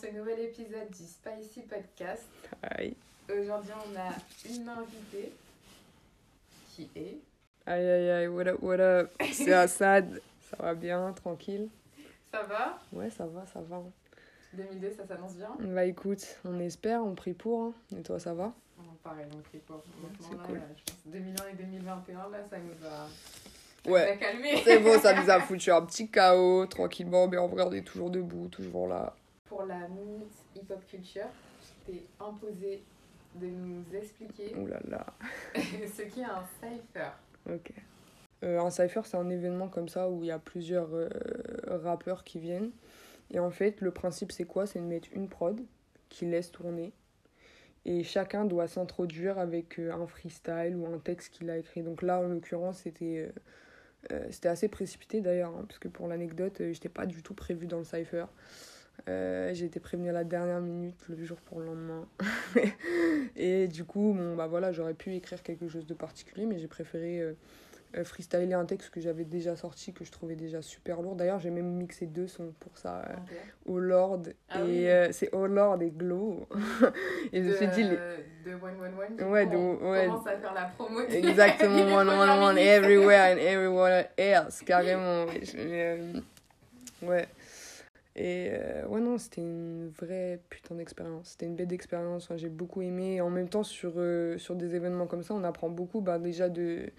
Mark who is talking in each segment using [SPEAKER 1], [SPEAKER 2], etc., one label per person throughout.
[SPEAKER 1] ce nouvel épisode du Spicy Podcast.
[SPEAKER 2] Aïe.
[SPEAKER 1] Aujourd'hui, on a une invitée qui est.
[SPEAKER 2] Aïe aïe aïe, what up, what up? C'est Assad. Ça va bien, tranquille?
[SPEAKER 1] Ça va?
[SPEAKER 2] Ouais, ça va, ça va.
[SPEAKER 1] 2002, ça s'annonce bien?
[SPEAKER 2] Bah écoute, on espère, on prie pour. hein. Et toi, ça va?
[SPEAKER 1] Oh, Pareil, on prie pour.
[SPEAKER 2] c'est
[SPEAKER 1] Honnêtement, là,
[SPEAKER 2] cool.
[SPEAKER 1] je pense 2001 et 2021, là, ça nous a, ça
[SPEAKER 2] Ouais. C'est bon, ça nous a foutu un petit chaos, tranquillement, mais en vrai, on est toujours debout, toujours là.
[SPEAKER 1] Pour la minute hip-hop culture, je t'ai imposé de nous expliquer
[SPEAKER 2] Ouh là là.
[SPEAKER 1] ce qu'est un cypher.
[SPEAKER 2] Ok. Euh, un cypher, c'est un événement comme ça où il y a plusieurs euh, rappeurs qui viennent. Et en fait, le principe, c'est quoi? C'est de mettre une prod qui laisse tourner. Et chacun doit s'introduire avec euh, un freestyle ou un texte qu'il a écrit. Donc là, en l'occurrence, c'était c'était assez précipité d'ailleurs, hein, parce que pour l'anecdote, j'étais pas du tout prévu dans le cypher. Euh, j'ai été prévenue à la dernière minute, le jour pour le lendemain. et du coup, bon, bah voilà, j'aurais pu écrire quelque chose de particulier, mais j'ai préféré euh, euh, freestyler un texte que j'avais déjà sorti, que je trouvais déjà super lourd. D'ailleurs, j'ai même mixé deux sons pour ça, euh. Oh Lord,
[SPEAKER 1] Ah
[SPEAKER 2] et
[SPEAKER 1] oui.
[SPEAKER 2] euh, c'est Oh Lord et Glow. et je me suis dit, les-
[SPEAKER 1] de 111 du
[SPEAKER 2] Ouais,
[SPEAKER 1] coup,
[SPEAKER 2] de-
[SPEAKER 1] on
[SPEAKER 2] ouais.
[SPEAKER 1] commence à faire la promo.
[SPEAKER 2] Exactement, one, one, one, everywhere and everywhere else, carrément. Je- ouais. Et euh, ouais, non, c'était une vraie putain d'expérience. C'était une bête d'expérience. Enfin, J'ai beaucoup aimé. En même temps, sur, euh, sur des événements comme ça, on apprend beaucoup bah, déjà de,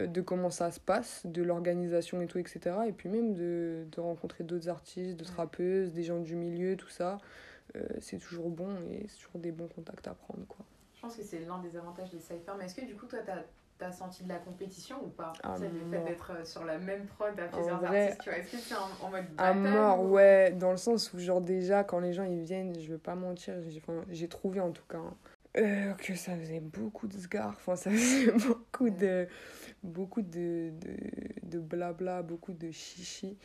[SPEAKER 2] euh, de comment ça se passe, de l'organisation et tout, etc. Et puis même de, de rencontrer d'autres artistes, d'autres rappeuses, des gens du milieu, tout ça. Euh, c'est toujours bon et c'est toujours des bons contacts à prendre, quoi.
[SPEAKER 1] Je pense que c'est l'un des avantages des cyphers. Mais est-ce que du coup, toi, t'as as senti de la compétition ou pas
[SPEAKER 2] Ah,
[SPEAKER 1] C'est le fait d'être euh, sur la même prod à plusieurs
[SPEAKER 2] vrai,
[SPEAKER 1] artistes. Tu vois, est-ce que c'est en, en mode
[SPEAKER 2] À mort,
[SPEAKER 1] ou-
[SPEAKER 2] ouais, dans le sens où, genre, déjà, quand les gens ils viennent, je veux pas mentir, j'ai enfin, j'ai trouvé en tout cas hein, euh, que ça faisait beaucoup de sgar, enfin, ça faisait beaucoup de, beaucoup de, de, de blabla, beaucoup de chichi.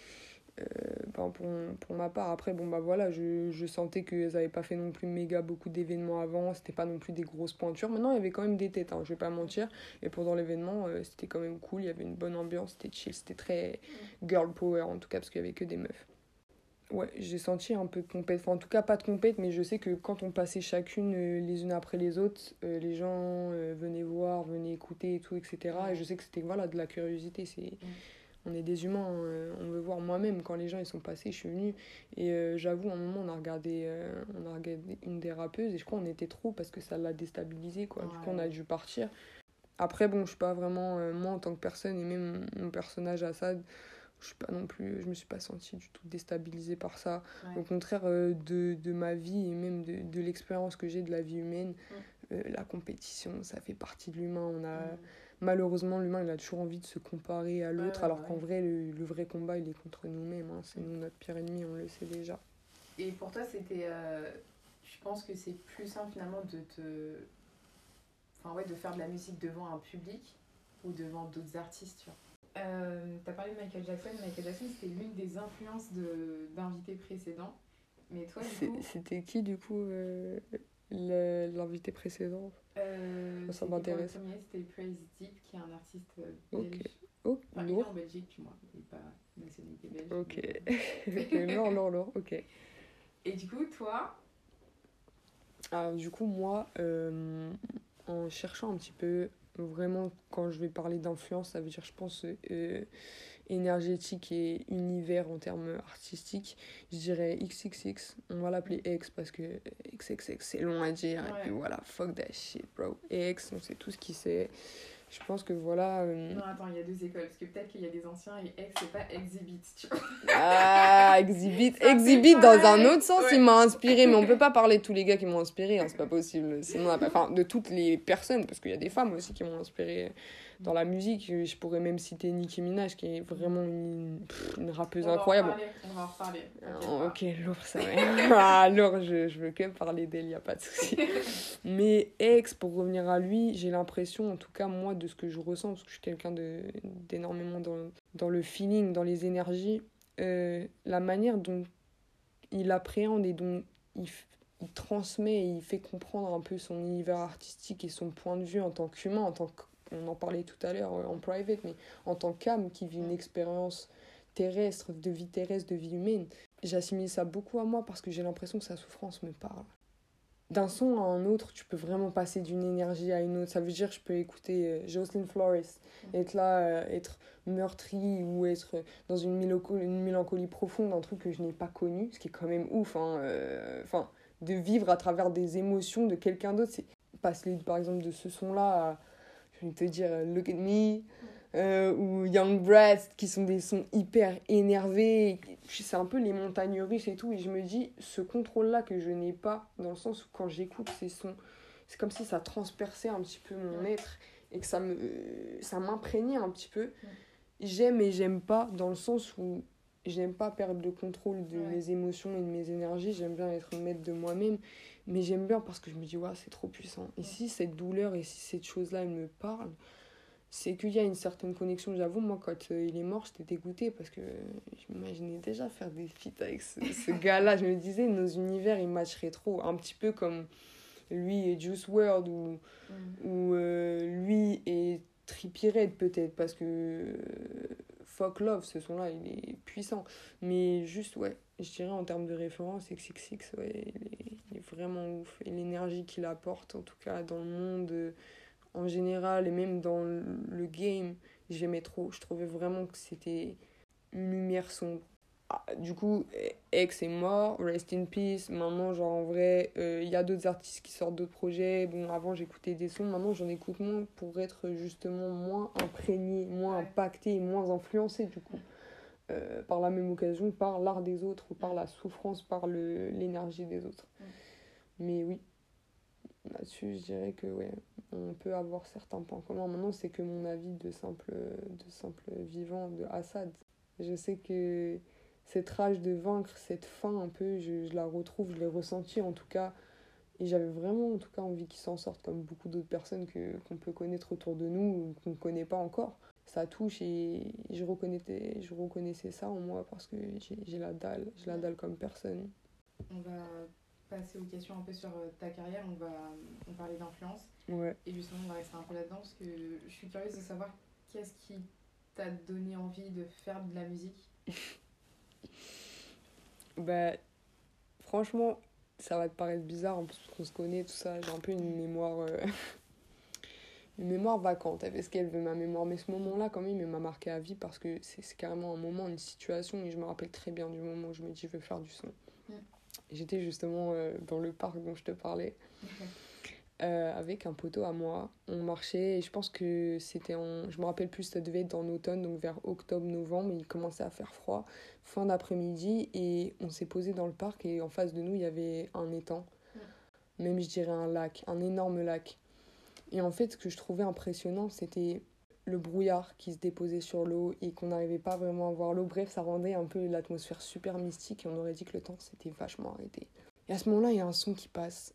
[SPEAKER 2] Euh, ben, pour, pour ma part, après, bon, bah voilà, je, je sentais qu'ils avaient pas fait non plus méga beaucoup d'événements avant, c'était pas non plus des grosses pointures. Maintenant, il y avait quand même des têtes, hein, je vais pas mentir. Et pendant l'événement, euh, c'était quand même cool, il y avait une bonne ambiance, c'était chill, c'était très girl power en tout cas, parce qu'il y avait que des meufs. Ouais, j'ai senti un peu de compète, enfin en tout cas pas de compète, mais je sais que quand on passait chacune euh, les unes après les autres, euh, les gens venaient voir, venaient écouter et tout, etc. Et je sais que c'était voilà, de la curiosité, c'est... On est des humains, hein, euh, on veut voir moi-même quand les gens ils sont passés, je suis venue et euh, j'avoue à un moment on a regardé euh, on a regardé une des rappeuses et je crois on était trop parce que ça l'a déstabilisé quoi. Du coup on a
[SPEAKER 1] Ouais.
[SPEAKER 2] dû partir. Après bon, je suis pas vraiment euh, moi en tant que personne et même mon personnage Assad, je suis pas non plus je me suis pas sentie du tout déstabilisée par ça.
[SPEAKER 1] Ouais.
[SPEAKER 2] Au contraire de, de ma vie et même de, de l'expérience que j'ai de la vie humaine, la compétition, ça fait partie de l'humain. On a. malheureusement l'humain il a toujours envie de se comparer à l'autre
[SPEAKER 1] ouais,
[SPEAKER 2] alors
[SPEAKER 1] ouais.
[SPEAKER 2] qu'en vrai le, le vrai combat il est contre nous-mêmes. hein. C'est nous notre pire ennemi, on le sait déjà.
[SPEAKER 1] Et pour toi, c'était. euh, je pense que c'est plus simple finalement de te. Enfin, ouais, de faire de la musique devant un public ou devant d'autres artistes, tu vois? Euh, T'as parlé de Michael Jackson. Michael Jackson, c'était l'une des influences de- d'invités précédents. Mais toi, du coup.
[SPEAKER 2] C'était qui du coup euh, l'invité précédent
[SPEAKER 1] euh,
[SPEAKER 2] Ça m'intéresse.
[SPEAKER 1] Le premier, c'était Praise Deep, qui est un artiste euh,
[SPEAKER 2] Ok.
[SPEAKER 1] belge.
[SPEAKER 2] Oh,
[SPEAKER 1] Enfin, il est
[SPEAKER 2] lourd.
[SPEAKER 1] en Belgique, du moins. Il n'est pas nationalité belge.
[SPEAKER 2] Ok. lourd, lourd, lourd, ok.
[SPEAKER 1] Et du coup, toi,
[SPEAKER 2] Alors, du coup, moi, euh, en cherchant un petit peu, vraiment, quand je vais parler d'influence, ça veut dire, je pense, euh, énergétique et univers en termes artistiques, je dirais XXX. On va l'appeler X parce que XXX, c'est long à dire. Et puis voilà, fuck that shit, bro. X, on sait tout ce qui c'est. Je pense que voilà. euh,
[SPEAKER 1] non, attends, il y a deux écoles. Parce que peut-être qu'il y a des anciens et ex, c'est pas exhibit, tu vois.
[SPEAKER 2] Ah, Exhibit.
[SPEAKER 1] Ça
[SPEAKER 2] Exhibit dans un autre sens,
[SPEAKER 1] Ouais.
[SPEAKER 2] il m'a inspiré. Mais on peut pas parler de tous les gars qui m'ont inspiré, hein, c'est pas possible. Sinon, on a pas- enfin, de toutes les personnes, parce qu'il y a des femmes aussi qui m'ont inspiré dans la musique. Je pourrais même citer Nicki Minaj, qui est vraiment une, une rappeuse
[SPEAKER 1] On va en
[SPEAKER 2] incroyable.
[SPEAKER 1] On va en reparler.
[SPEAKER 2] Ah, ok, lourd, ça va. ah, lourd, je, je veux que parler d'elle, y a pas de souci. Mais ex, pour revenir à lui, j'ai l'impression, en tout cas moi, de ce que je ressens, parce que je suis quelqu'un d'énormément dans, dans le feeling, dans les énergies, euh, la manière dont il appréhende et dont il, il transmet et il fait comprendre un peu son univers artistique et son point de vue en tant qu'humain, en tant que, on en parlait tout à l'heure euh, en private, mais en tant qu'âme qui vit une expérience terrestre, de vie terrestre, de vie humaine. j'assimile ça beaucoup à moi parce que j'ai l'impression que sa souffrance me parle. D'un son à un autre, tu peux vraiment passer d'une énergie à une autre. Ça veut dire que je peux écouter euh, Jocelyn Flores, mm. être là, euh, être meurtri ou être dans une mélancolie, une mélancolie profonde, un truc que je n'ai pas connu, ce qui est quand même ouf. Hein, enfin, de vivre à travers des émotions de quelqu'un d'autre. C'est passer par exemple de ce son-là à, je vais te dire, Look at Me, euh, ou Young Breath, qui sont des sons hyper énervés. C'est un peu les montagnes russes et tout. Et je me dis, ce contrôle-là que je n'ai pas, dans le sens où quand j'écoute ces sons, c'est comme si ça transperçait un petit peu mon être et que ça me ça m'imprégnait un petit peu. J'aime et j'aime pas, dans le sens où j'aime pas perdre le contrôle de mes émotions et de mes énergies. J'aime bien être maître de moi-même. Mais j'aime bien parce que je me dis, ouais, c'est trop puissant. Et si cette douleur et si cette chose-là, elle me parle, c'est qu'il y a une certaine connexion. J'avoue, moi, quand euh, il est mort, j'étais dégoûtée parce que je m'imaginais déjà faire des feats avec ce, ce gars-là. Je me disais, nos univers, ils matcheraient trop. Un petit peu comme lui et Juice WRLD ou, mm. ou euh, lui et Trippie Red, peut-être, parce que euh, Fuck Love, ce son-là, il est puissant. Mais juste, ouais, je dirais en termes de référence, XXX, ouais, il est, il est vraiment ouf. Et l'énergie qu'il apporte, en tout cas, dans le monde en général et même dans le game, j'aimais trop. Je trouvais vraiment que c'était une lumière sombre. Ah, du coup, Ex est mort, rest in peace. Maintenant, genre en vrai, euh, il y a d'autres artistes qui sortent d'autres projets. Bon, avant j'écoutais des sons, maintenant j'en écoute moins pour être justement moins imprégné, moins impacté, moins influencé du coup. Euh, par la même occasion, par l'art des autres, ou par la souffrance, par l'énergie des autres. Mais oui, là-dessus, je dirais que ouais, on peut avoir certains points communs. Maintenant, c'est que mon avis de simple, de simple vivant de Assad. Je sais que cette rage de vaincre, cette faim un peu, je, je la retrouve, je l'ai ressentie en tout cas. Et j'avais vraiment en tout cas envie qu'il s'en sorte comme beaucoup d'autres personnes que, qu'on peut connaître autour de nous ou qu'on ne connaît pas encore. Ça touche et je reconnaissais, je reconnaissais ça en moi parce que j'ai, j'ai la dalle, j'ai la dalle comme personne.
[SPEAKER 1] On va passer aux questions un peu sur euh, ta carrière, on va on parler d'influence.
[SPEAKER 2] Ouais.
[SPEAKER 1] Et justement, on va rester un peu là-dedans parce que je suis curieuse de savoir qu'est-ce qui t'a donné envie de faire de la musique?
[SPEAKER 2] Bah, franchement, ça va te paraître bizarre en plus qu'on se connaît, tout ça. J'ai un peu une mémoire. Euh, une mémoire vacante. Elle fait ce qu'elle veut, ma mémoire. Mais ce moment-là, quand même, il m'a marqué à vie parce que c'est carrément un moment, une situation. Et je me rappelle très bien du moment où je me dis, je veux faire du son. J'étais justement euh, dans le parc dont je te parlais. Euh, avec un poteau à moi. On marchait et je pense que c'était en. Je me rappelle plus, ça devait être en automne, donc vers octobre-novembre. Il commençait à faire froid, fin d'après-midi. Et on s'est posé dans le parc et en face de nous, il y avait un étang. Même, je dirais, un lac, un énorme lac. Et en fait, ce que je trouvais impressionnant, c'était le brouillard qui se déposait sur l'eau et qu'on n'arrivait pas vraiment à voir l'eau. Bref, ça rendait un peu l'atmosphère super mystique et on aurait dit que le temps s'était vachement arrêté. Et à ce moment-là, il y a un son qui passe.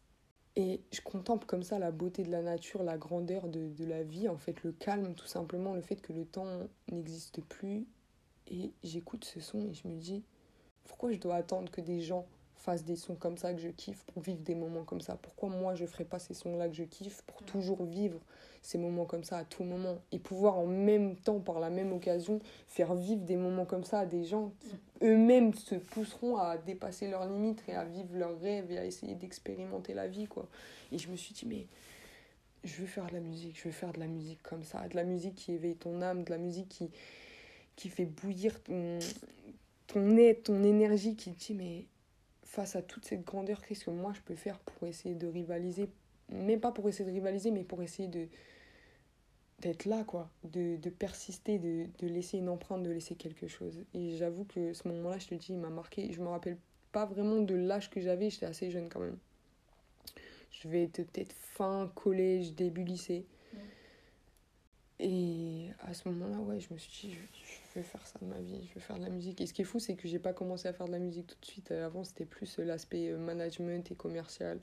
[SPEAKER 2] Et je contemple comme ça la beauté de la nature, la grandeur de, de la vie, en fait, le calme, tout simplement, le fait que le temps n'existe plus. Et j'écoute ce son et je me dis, pourquoi je dois attendre que des gens fasse des sons comme ça que je kiffe pour vivre des moments comme ça Pourquoi moi je ferais pas ces sons-là que je kiffe pour mm. toujours vivre ces moments comme ça à tout moment et pouvoir en même temps, par la même occasion, faire vivre des moments comme ça à des gens qui mm. eux-mêmes se pousseront à dépasser leurs limites et à vivre leurs rêves et à essayer d'expérimenter la vie quoi. Et je me suis dit mais je veux faire de la musique, je veux faire de la musique comme ça, de la musique qui éveille ton âme, de la musique qui qui fait bouillir ton ton être, ton énergie qui te dit mais face à toute cette grandeur, qu'est-ce que moi je peux faire pour essayer de rivaliser? Même pas pour essayer de rivaliser, mais pour essayer de d'être là, quoi, de, persister, de, de, laisser une empreinte, de laisser quelque chose. Et j'avoue que ce moment-là, je te dis, il m'a marqué. Je me rappelle pas vraiment de l'âge que j'avais, j'étais assez jeune quand même. Je vais être peut-être fin collège, début lycée. Et à ce moment-là, ouais, je me suis dit, je veux faire ça de ma vie, je veux faire de la musique. Et ce qui est fou, c'est que j'ai pas commencé à faire de la musique tout de suite. Euh, avant, c'était plus euh, l'aspect euh, management et commercial.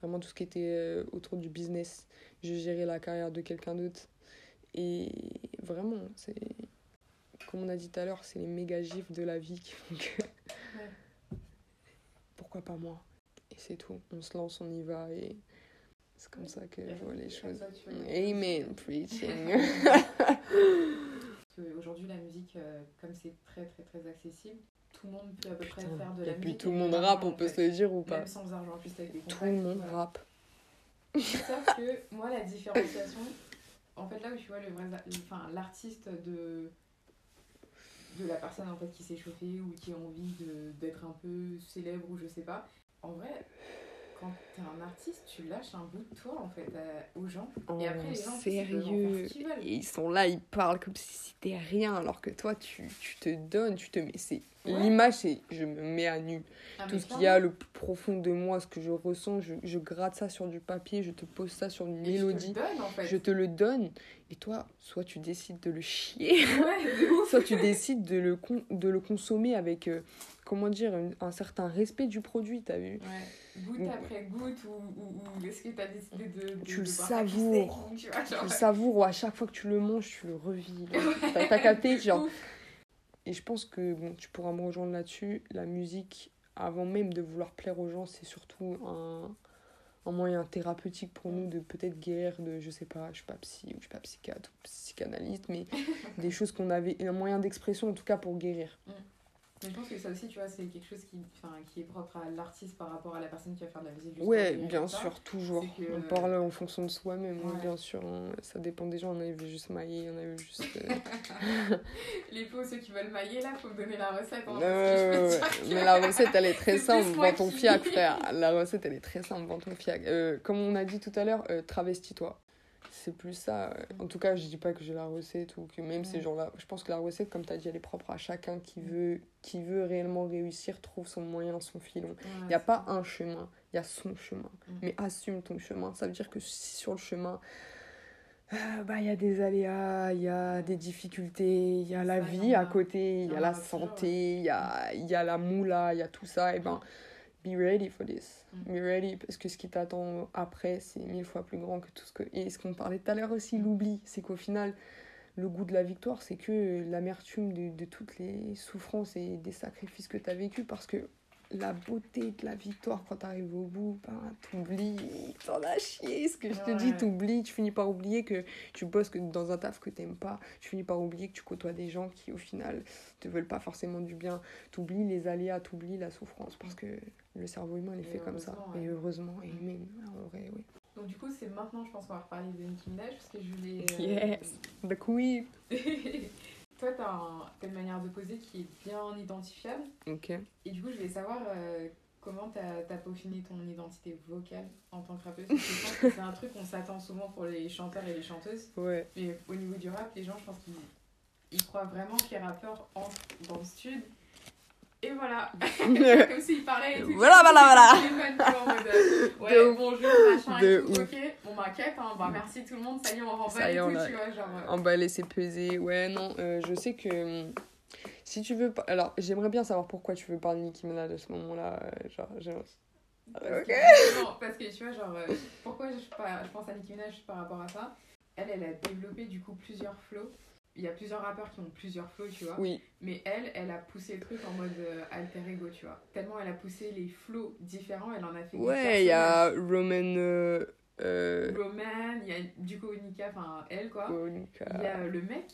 [SPEAKER 2] Vraiment tout ce qui était autour du business. Je gérais la carrière de quelqu'un d'autre. Et vraiment, c'est. Comme on a dit tout à l'heure, c'est les méga gifs de la vie qui font que. Pourquoi pas moi? Et c'est tout. On se lance, on y va et. C'est comme ça que je vois les choses. Amen, preaching.
[SPEAKER 1] Aujourd'hui, la musique, euh, comme c'est très très très accessible, tout le monde peut à peu près faire de la
[SPEAKER 2] Et
[SPEAKER 1] musique.
[SPEAKER 2] puis tout le monde
[SPEAKER 1] de
[SPEAKER 2] rappe, on peut se le dire ou pas
[SPEAKER 1] Même sans argent, juste avec des
[SPEAKER 2] Tout le monde
[SPEAKER 1] voilà.
[SPEAKER 2] rappe.
[SPEAKER 1] Sauf que moi, la différenciation, en fait, là où tu vois le vrai, enfin, l'artiste de de la personne en fait qui s'est chauffée ou qui a envie d'être un peu célèbre ou je sais pas. En vrai, quand t'es un artiste, tu lâches un bout de toi en fait à- aux gens.
[SPEAKER 2] Oh,
[SPEAKER 1] Et après, les gens,
[SPEAKER 2] sérieux. Et ils sont là, ils parlent comme si c'était rien, alors que toi, tu, tu te donnes, tu te mets. C'est
[SPEAKER 1] Ouais.
[SPEAKER 2] l'image, c'est je me mets à nu.
[SPEAKER 1] Ah,
[SPEAKER 2] Tout ce qu'il y a le plus profond de moi, ce que je ressens, je, je gratte ça sur du papier, je te pose ça sur une
[SPEAKER 1] Et je te le
[SPEAKER 2] mélodie,
[SPEAKER 1] donne, en fait.
[SPEAKER 2] je te le donne. Et toi, soit tu décides de le chier,
[SPEAKER 1] Ouais,
[SPEAKER 2] soit tu décides de le, con- de le consommer avec, euh, comment dire, un, un certain respect du produit, t'as vu?
[SPEAKER 1] Ouais. Goutte après goutte, ou, ou, ou est-ce que t'as décidé de. de
[SPEAKER 2] Tu le
[SPEAKER 1] de
[SPEAKER 2] savoures.
[SPEAKER 1] tu vois,
[SPEAKER 2] Tu le savoures, ou à chaque fois que tu le manges, tu le revis. T'as t'as capté, genre. Et je pense que bon, tu pourras me rejoindre là-dessus. La musique, avant même de vouloir plaire aux gens, c'est surtout un, un moyen thérapeutique pour nous de peut-être guérir de, je sais pas, je suis pas psy ou je suis pas psychiatre ou psychanalyste, mais des choses qu'on avait, un moyen d'expression en tout cas pour guérir.
[SPEAKER 1] Mais je pense que ça aussi, tu vois, c'est quelque chose qui, qui est propre à l'artiste par rapport à la personne qui va faire de la musique.
[SPEAKER 2] Ouais, bien sûr, toujours.
[SPEAKER 1] Que-
[SPEAKER 2] On parle en fonction de soi-même, oui,
[SPEAKER 1] Ouais.
[SPEAKER 2] bien sûr. hein. Ça dépend des gens. On avait vu juste mailler, on avait vu juste. euh,
[SPEAKER 1] Les pots, ceux qui veulent mailler, là, faut me donner la recette. hein,
[SPEAKER 2] Ouais,
[SPEAKER 1] parce que je
[SPEAKER 2] ouais,
[SPEAKER 1] peux
[SPEAKER 2] ouais.
[SPEAKER 1] dire que-
[SPEAKER 2] Mais la recette, elle est très simple. Vends ton fiac, frère. La recette, elle est très simple. Vends ton fiac. Euh, comme on a dit tout à l'heure, euh, travestis-toi. C'est plus ça. euh. En tout cas, je dis pas que j'ai la recette ou que même ces
[SPEAKER 1] Ouais.
[SPEAKER 2] gens-là. Je pense que la recette, comme tu as dit, elle est propre à chacun qui veut, qui veut réellement réussir, trouve son moyen, son filon.
[SPEAKER 1] Ouais,
[SPEAKER 2] Il n'y a pas un chemin, il y a son chemin.
[SPEAKER 1] Mm.
[SPEAKER 2] Mais assume ton chemin. Ça veut dire que si sur le chemin, euh, bah, il y a des aléas, il y a des difficultés, il y a la vie à côté, il y a la santé, il y a, il y a la moula, il y a tout ça. Et ben, be ready for this.
[SPEAKER 1] Mm.
[SPEAKER 2] Be ready, parce que ce qui t'attend après, c'est mille fois plus grand que tout ce que. Et ce qu'on parlait tout à l'heure aussi, l'oubli, c'est qu'au final, le goût de la victoire, c'est que l'amertume de, de toutes les souffrances et des sacrifices que tu as vécu, parce que la beauté de la victoire quand t'arrives au bout, ben, t'oublies, t'en as chié, ce que je te
[SPEAKER 1] Ouais.
[SPEAKER 2] dis, t'oublies, tu finis par oublier que tu bosses que dans un taf que t'aimes pas, tu finis par oublier que tu côtoies des gens qui au final te veulent pas forcément du bien, t'oublies les aléas, t'oublies la souffrance, parce que le cerveau humain il est
[SPEAKER 1] Et
[SPEAKER 2] fait comme ça,
[SPEAKER 1] ouais.
[SPEAKER 2] et heureusement, et même, en vrai, oui.
[SPEAKER 1] Donc, du coup, c'est maintenant, je pense qu'on va reparler de Nicki Minaj, parce que je voulais. euh,
[SPEAKER 2] Yes. The queen
[SPEAKER 1] Toi, t'as un- t'as une manière de poser qui est bien identifiable.
[SPEAKER 2] Ok.
[SPEAKER 1] Et du coup, je voulais savoir euh, comment t'as as peaufiné ton identité vocale en tant que rappeuse? Parce que je pense que c'est un truc qu'on s'attend souvent pour les chanteurs et les chanteuses.
[SPEAKER 2] Ouais.
[SPEAKER 1] Mais au niveau du rap, les gens, je pense qu'ils ils croient vraiment que les rappeurs entrent dans le stud. Et voilà, comme s'ils parlaient et tout.
[SPEAKER 2] Voilà, voilà, voilà.
[SPEAKER 1] Euh,
[SPEAKER 2] De
[SPEAKER 1] ouais,
[SPEAKER 2] ouf.
[SPEAKER 1] bonjour, machin
[SPEAKER 2] De
[SPEAKER 1] et tout.
[SPEAKER 2] ouf.
[SPEAKER 1] Ok, bon bah, hein, bah merci tout le monde, ça y est, on
[SPEAKER 2] y
[SPEAKER 1] et
[SPEAKER 2] est,
[SPEAKER 1] tout,
[SPEAKER 2] on a-
[SPEAKER 1] tu vois, genre. euh,
[SPEAKER 2] Emballer, c'est peser. Ouais, non, euh, je sais que. hum, Si tu veux. pas- Alors, j'aimerais bien savoir pourquoi tu veux parler de Nicki Minaj à ce moment-là. euh, genre, j'ai-
[SPEAKER 1] Parce que, non, parce que tu vois, genre, pourquoi je, par- je pense à Nicki Minaj par rapport à ça? Elle, elle a développé du coup plusieurs flows. Il y a plusieurs rappeurs qui ont plusieurs flows, tu vois.
[SPEAKER 2] Oui,
[SPEAKER 1] Mais elle, elle a poussé le truc en mode euh, alter ego, tu vois. Tellement elle a poussé les flows différents, elle en a fait
[SPEAKER 2] ouais, il y a Roman. Euh, euh,
[SPEAKER 1] Roman, il y a du coup Nika, enfin elle quoi.
[SPEAKER 2] Monica.
[SPEAKER 1] Il y a le mec,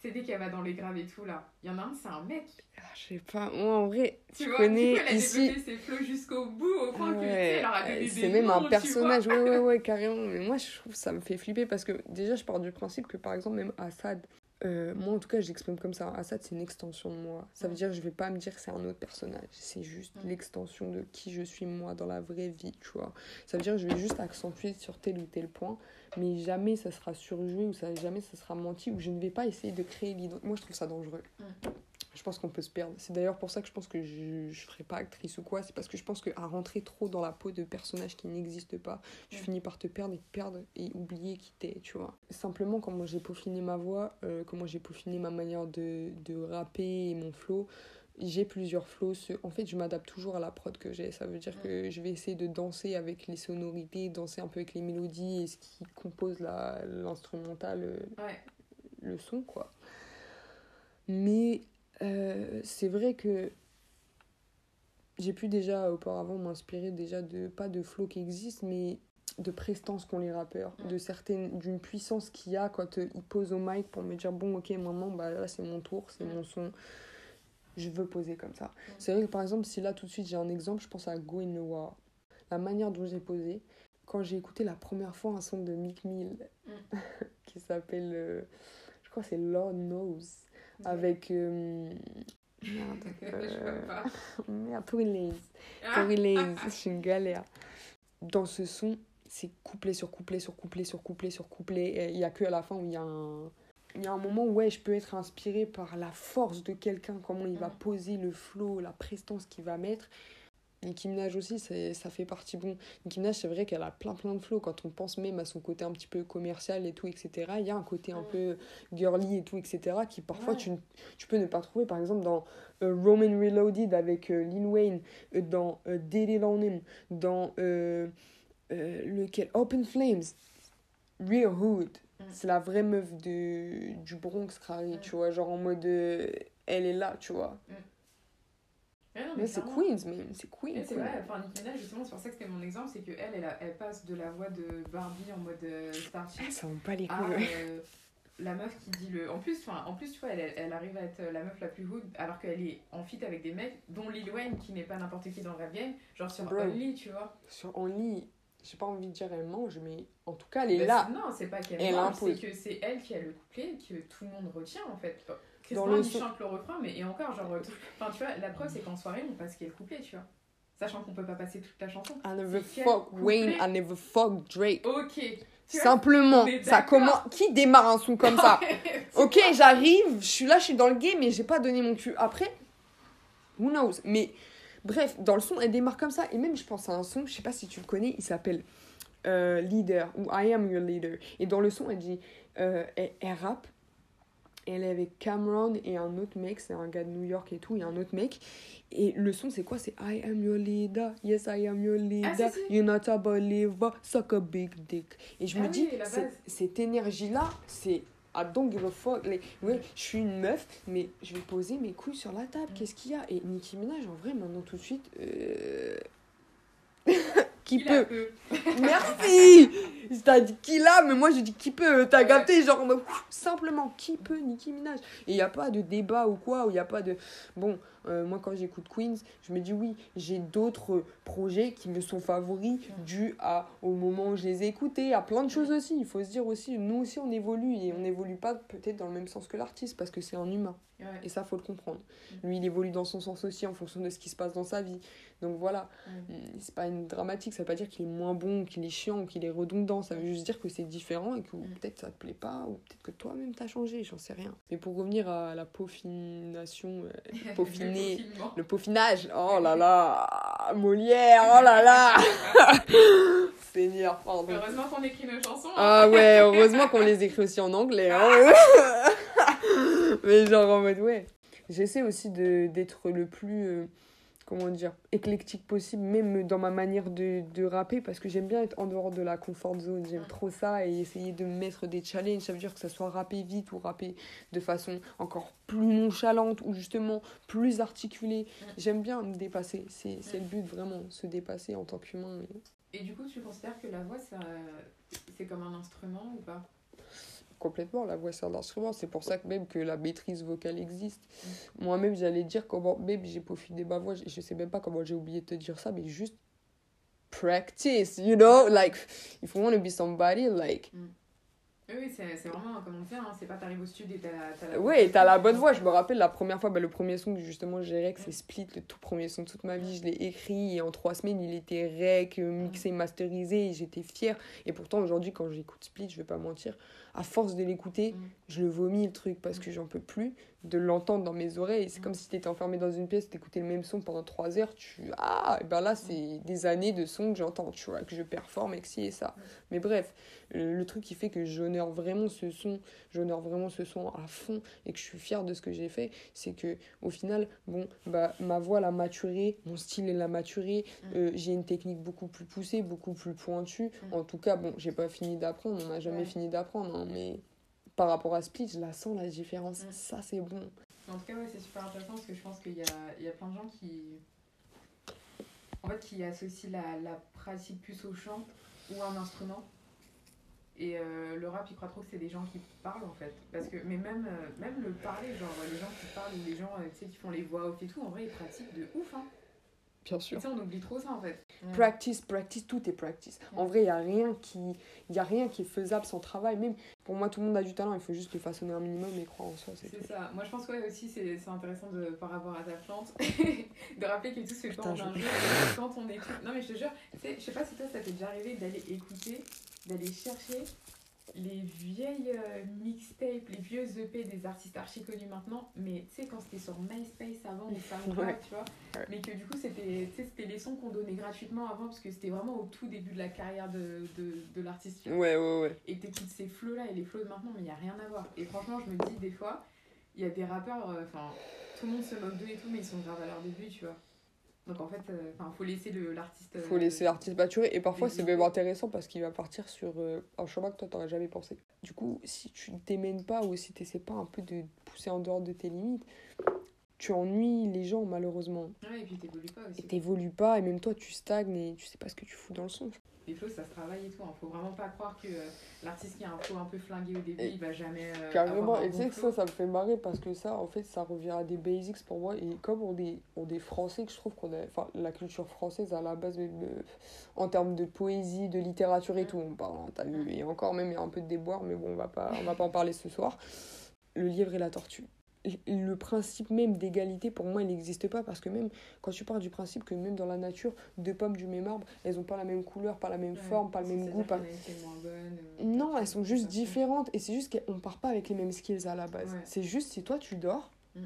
[SPEAKER 1] sais, dès qu'elle va dans les graves et tout là. Il y en a un, c'est un mec.
[SPEAKER 2] Ah, je sais pas, moi en vrai,
[SPEAKER 1] Tu
[SPEAKER 2] tu
[SPEAKER 1] vois,
[SPEAKER 2] connais
[SPEAKER 1] du coup, elle a
[SPEAKER 2] ici.
[SPEAKER 1] développé ses flows jusqu'au bout, au point que tu sais,
[SPEAKER 2] Ouais,
[SPEAKER 1] elle leur a donné des
[SPEAKER 2] c'est même
[SPEAKER 1] noms,
[SPEAKER 2] un personnage, ouais, ouais, ouais, carrément. Mais moi, je trouve que ça me fait flipper parce que déjà, je pars du principe que par exemple, même Assad, euh, moi en tout cas, j'exprime comme ça. Assad, c'est une extension de moi. Ça veut dire que je vais pas me dire que c'est un autre personnage. C'est juste l'extension de qui je suis moi dans la vraie vie, tu vois. Ça veut dire que je vais juste accentuer sur tel ou tel point, mais jamais ça sera surjoué ou ça, jamais ça sera menti ou je ne vais pas essayer de créer l'identité. Moi, je trouve ça dangereux.
[SPEAKER 1] Mm.
[SPEAKER 2] Je pense qu'on peut se perdre. C'est d'ailleurs pour ça que je pense que je ne ferai pas actrice ou quoi. C'est parce que je pense qu'à rentrer trop dans la peau de personnages qui n'existent pas, tu finis par te perdre et perdre et oublier qui t'es, tu vois. Simplement, comment j'ai peaufiné ma voix, euh, comment j'ai peaufiné ma manière de, de rapper et mon flow. J'ai plusieurs flows. En fait, je m'adapte toujours à la prod que j'ai. Ça veut dire que je vais essayer de danser avec les sonorités, danser un peu avec les mélodies et ce qui compose l'instrumental, euh,
[SPEAKER 1] Ouais.
[SPEAKER 2] le son, quoi. Mais euh, c'est vrai que j'ai pu déjà auparavant m'inspirer déjà de, pas de flow qui existent, mais de prestance qu'ont les rappeurs, de certaines, d'une puissance qu'il y a quand euh, ils posent au mic pour me dire bon ok maintenant bah là c'est mon tour, c'est mon son, je veux poser comme ça. C'est vrai que par exemple si là tout de suite j'ai un exemple, je pense à Go in the War. La manière dont j'ai posé, quand j'ai écouté la première fois un son de Mick Mill
[SPEAKER 1] Mm.
[SPEAKER 2] qui s'appelle, euh, je crois c'est Lord Knows, avec... euh, merde,
[SPEAKER 1] je
[SPEAKER 2] euh, merde, Tory Lanez, je suis une galère. Dans ce son, c'est couplet sur couplet sur couplet sur couplet sur couplet. Et Il y a que à la fin où il y a un... Il y a un moment où ouais, je peux être inspirée par la force de quelqu'un, comment il va poser le flow, la prestance qu'il va mettre. Nicki Minaj aussi, ça fait partie. Bon, Nicki Minaj, c'est vrai qu'elle a plein plein de flow. Quand on pense même à son côté un petit peu commercial et tout, etc., il y a un côté un peu girly et tout, etc., qui parfois
[SPEAKER 1] Ouais.
[SPEAKER 2] tu, tu peux ne pas trouver. Par exemple, dans euh, Roman Reloaded avec euh, Lil Wayne, euh, dans euh, On Him, dans lequel Open Flames, Real Hood.
[SPEAKER 1] Mm.
[SPEAKER 2] C'est la vraie meuf de, du Bronx, Crary,
[SPEAKER 1] Mm.
[SPEAKER 2] tu vois, genre en mode elle est là, tu vois. Mais c'est. Queens, même, c'est Queens.
[SPEAKER 1] C'est vrai, enfin Nicki Minaj, justement, c'est pour ça que c'était mon exemple, c'est qu'elle, elle, elle passe de la voix de Barbie en mode euh, Star
[SPEAKER 2] Ah, ça va pas les couilles.
[SPEAKER 1] euh, la meuf qui dit le. En plus, en plus tu vois, elle, elle arrive à être la meuf la plus hood alors qu'elle est en fit avec des mecs, dont Lil Wayne qui n'est pas n'importe qui dans le rap game, genre sur
[SPEAKER 2] Bro.
[SPEAKER 1] Only, tu vois.
[SPEAKER 2] Sur en lit, j'ai pas envie de dire elle mange, mais en tout cas, elle est
[SPEAKER 1] Bah,
[SPEAKER 2] là.
[SPEAKER 1] Non, c'est pas qu'elle
[SPEAKER 2] Elle
[SPEAKER 1] mange, c'est que c'est elle qui a le couplet que tout le monde retient en fait. Chris
[SPEAKER 2] Dans
[SPEAKER 1] Brown,
[SPEAKER 2] le
[SPEAKER 1] il chante le refrain, mais et encore, genre. Enfin, tu vois, la preuve, c'est qu'en soirée, on passe quel couplet, tu vois. Sachant qu'on peut pas passer toute la chanson.
[SPEAKER 2] I never fuck Wayne, I never fuck Drake.
[SPEAKER 1] Ok.
[SPEAKER 2] Simplement, ça commence. Qui démarre un son comme ça Ok, j'arrive, je suis là, je suis dans le game, mais j'ai pas donné mon cul. Après, who knows? Mais bref, dans le son, elle démarre comme ça. Et même, je pense à un son, je sais pas si tu le connais, il s'appelle euh, Leader ou I am your leader. Et dans le son, elle dit, euh, elle, elle rappe. Elle est avec Cameron et un autre mec, c'est un gars de New York et tout, et un autre mec. Et le son, c'est quoi? C'est I am your leader, yes I am your leader,
[SPEAKER 1] Ah, si, si.
[SPEAKER 2] you're not a believer, suck a big dick. Et je
[SPEAKER 1] Ah
[SPEAKER 2] me
[SPEAKER 1] oui,
[SPEAKER 2] dis, cette énergie-là, c'est I don't give a fuck. Like, ouais, je suis une meuf, mais je vais poser mes couilles sur la table.
[SPEAKER 1] Mm.
[SPEAKER 2] Qu'est-ce qu'il y a? Et Nicki Minaj, en vrai, maintenant tout de suite. euh, qui
[SPEAKER 1] Il
[SPEAKER 2] peut
[SPEAKER 1] peu.
[SPEAKER 2] Merci T'as dit qui là, mais moi je dis qui peut. T'as
[SPEAKER 1] Ouais.
[SPEAKER 2] capté, genre simplement qui peut Nicki Minaj. Et il n'y a pas de débat ou quoi, ou il n'y a pas de. Bon, euh, moi quand j'écoute Queens, je me dis oui, j'ai d'autres projets qui me sont favoris
[SPEAKER 1] Mm.
[SPEAKER 2] dû à, au moment où je les ai écoutés, à plein de choses aussi. Il faut se dire aussi, nous aussi on évolue et on n'évolue pas peut-être dans le même sens que l'artiste parce que c'est un humain.
[SPEAKER 1] Ouais.
[SPEAKER 2] Et ça, faut le comprendre.
[SPEAKER 1] Mm.
[SPEAKER 2] Lui, il évolue dans son sens aussi en fonction de ce qui se passe dans sa vie. Donc voilà,
[SPEAKER 1] Mm.
[SPEAKER 2] Mm, c'est pas une dramatique, ça veut pas dire qu'il est moins bon, qu'il est chiant, qu'il est redondant. Ça veut juste dire que c'est différent et que
[SPEAKER 1] Mm.
[SPEAKER 2] peut-être ça te plaît pas, ou peut-être que toi-même t'as changé, j'en sais rien. Mais pour revenir à la peaufination, euh, peaufiner,
[SPEAKER 1] Le
[SPEAKER 2] peaufinage, oh là là, Molière, oh là là, Seigneur, pardon.
[SPEAKER 1] Heureusement qu'on écrit nos chansons. hein.
[SPEAKER 2] Ah ouais, heureusement qu'on les écrit aussi en anglais. Hein. Mais genre en mode ouais. J'essaie aussi d'être le plus euh, comment dire éclectique possible, même dans ma manière de, de rapper, parce que j'aime bien être en dehors de la comfort zone. J'aime trop ça et essayer de me mettre des challenges. Ça veut dire que ça soit rapper vite ou rapper de façon encore plus nonchalante ou justement plus articulée. J'aime bien me dépasser. C'est c'est le but vraiment, se dépasser en tant qu'humain. et-
[SPEAKER 1] Et du coup, tu considères que la voix, ça, c'est comme un instrument ou pas?
[SPEAKER 2] Complètement, la voix c'est un instrument. C'est pour ça que même que la maîtrise vocale existe. Moi-même, j'allais dire comment, même j'ai peaufiné ma voix. Je sais même pas comment j'ai oublié de te dire ça, mais juste practice, you know? Like, if you want to be somebody, like.
[SPEAKER 1] Oui, oui, c'est vraiment comme on dit, hein, c'est pas t'arrives au studio et t'as la,
[SPEAKER 2] Ouais, t'as la bonne voix. Je me rappelle la première fois, bah, le premier son que justement j'ai rec, c'est Split, le tout premier son de toute ma vie. Je l'ai écrit et en trois semaines, il était rec, euh, mixé, masterisé j'étais fière. Et pourtant, aujourd'hui, quand j'écoute Split, je vais pas mentir, à force de l'écouter, je le vomis le truc parce que j'en peux plus de l'entendre dans mes oreilles. C'est
[SPEAKER 1] Mm.
[SPEAKER 2] comme si t'étais enfermé dans une pièce, t'écoutais le même son pendant trois heures. Tu ah, et ben là c'est des années de son que j'entends, tu vois, que je performe et que ci et ça. Mais bref, le, truc qui fait que j'honore vraiment ce son, j'honore vraiment ce son à fond et que je suis fière de ce que j'ai fait, c'est que au final, bon, bah ma voix l'a maturé, mon style l'a maturé, euh, j'ai une technique beaucoup plus poussée, beaucoup plus pointue. En tout cas, bon, j'ai pas fini d'apprendre, on n'a jamais
[SPEAKER 1] Ouais.
[SPEAKER 2] fini d'apprendre, hein, mais par rapport à Split, je la sens la différence.
[SPEAKER 1] Mm.
[SPEAKER 2] Ça, c'est bon.
[SPEAKER 1] En tout cas, ouais, c'est super intéressant parce que je pense qu'il y a, il y a plein de gens qui. En fait, qui associent la, la pratique plus au chant ou un instrument. Et euh, le rap, il croit trop que c'est des gens qui parlent en fait. Parce que, mais même, euh, même le parler, genre les gens qui parlent ou les gens euh, qui font les voix off et tout, en vrai, ils pratiquent de ouf. Hein.
[SPEAKER 2] Bien
[SPEAKER 1] Et
[SPEAKER 2] sûr.
[SPEAKER 1] ça, on oublie trop ça en fait.
[SPEAKER 2] Practice, practice, tout est practice. En vrai, il n'y a, rien qui- y a rien qui est faisable sans travail. Même pour moi, tout le monde a du talent, il faut juste le façonner un minimum et croire en soi. C'est
[SPEAKER 1] ça. Moi, je pense que ouais, aussi, c'est intéressant de, par rapport à ta plante, de rappeler que tout se fait pas
[SPEAKER 2] Putain,
[SPEAKER 1] en
[SPEAKER 2] je-
[SPEAKER 1] un jour. et que Quand on écoute. Non, mais je te jure, je sais pas si toi, ça t'est déjà arrivé d'aller écouter, d'aller chercher les vieilles euh, mixtapes, les vieux EP des artistes archi connus maintenant, mais tu sais, quand c'était sur MySpace avant ou SoundCloud,
[SPEAKER 2] Ouais.
[SPEAKER 1] tu vois,
[SPEAKER 2] Ouais.
[SPEAKER 1] mais que du coup, c'était les sons qu'on donnait gratuitement avant, parce que c'était vraiment au tout début de la carrière de, de, de l'artiste.
[SPEAKER 2] Ouais, ouais, ouais.
[SPEAKER 1] et t'écoutes ces flots là et les flots de maintenant mais il n'y a rien à voir et franchement je me dis des fois il y a des rappeurs euh, enfin tout le monde se moque d'eux et tout mais ils sont grave à leur début tu vois donc en fait euh, enfin faut laisser l'artiste euh,
[SPEAKER 2] faut laisser l'artiste maturer. Et parfois, c'est même intéressant parce qu'il va partir sur euh, un chemin que toi, t'aurais jamais pensé. Du coup, si tu ne t'émènes pas ou si tu n'essaies pas un peu de pousser en dehors de tes limites, tu ennuies les gens, malheureusement.
[SPEAKER 1] ouais et puis t'évolues pas
[SPEAKER 2] Et
[SPEAKER 1] aussi
[SPEAKER 2] t'évolues pas, et même toi, tu stagnes et tu sais pas ce que tu fous dans le son.
[SPEAKER 1] les flows ça se travaille et tout hein. faut vraiment pas croire que euh, l'artiste qui a un flow un peu flingué au début
[SPEAKER 2] Et-
[SPEAKER 1] il va jamais euh,
[SPEAKER 2] Carrément,
[SPEAKER 1] avoir un
[SPEAKER 2] et tu sais que ça, ça me fait marrer parce que ça, en fait, ça revient à des basics pour moi. Et comme on est, on est français, que je trouve qu'on a. Enfin, la culture française, à la base, même, euh, en termes de poésie, de littérature et tout, on parle, t'as vu, et encore même, il y a un peu de déboire, mais bon, on va pas, on va pas en parler ce soir. Le lièvre et la tortue. Le principe même d'égalité, pour moi, il n'existe pas parce que même quand tu pars du principe que même dans la nature, deux pommes du même arbre, elles ont pas la même couleur, pas la même
[SPEAKER 1] Ouais,
[SPEAKER 2] forme, pas le même goût, pas,
[SPEAKER 1] bonne, euh,
[SPEAKER 2] non, elles sont juste différentes. Et c'est juste qu'on part pas avec les mêmes skills à la base.
[SPEAKER 1] Ouais.
[SPEAKER 2] C'est juste si toi tu dors,
[SPEAKER 1] Mm.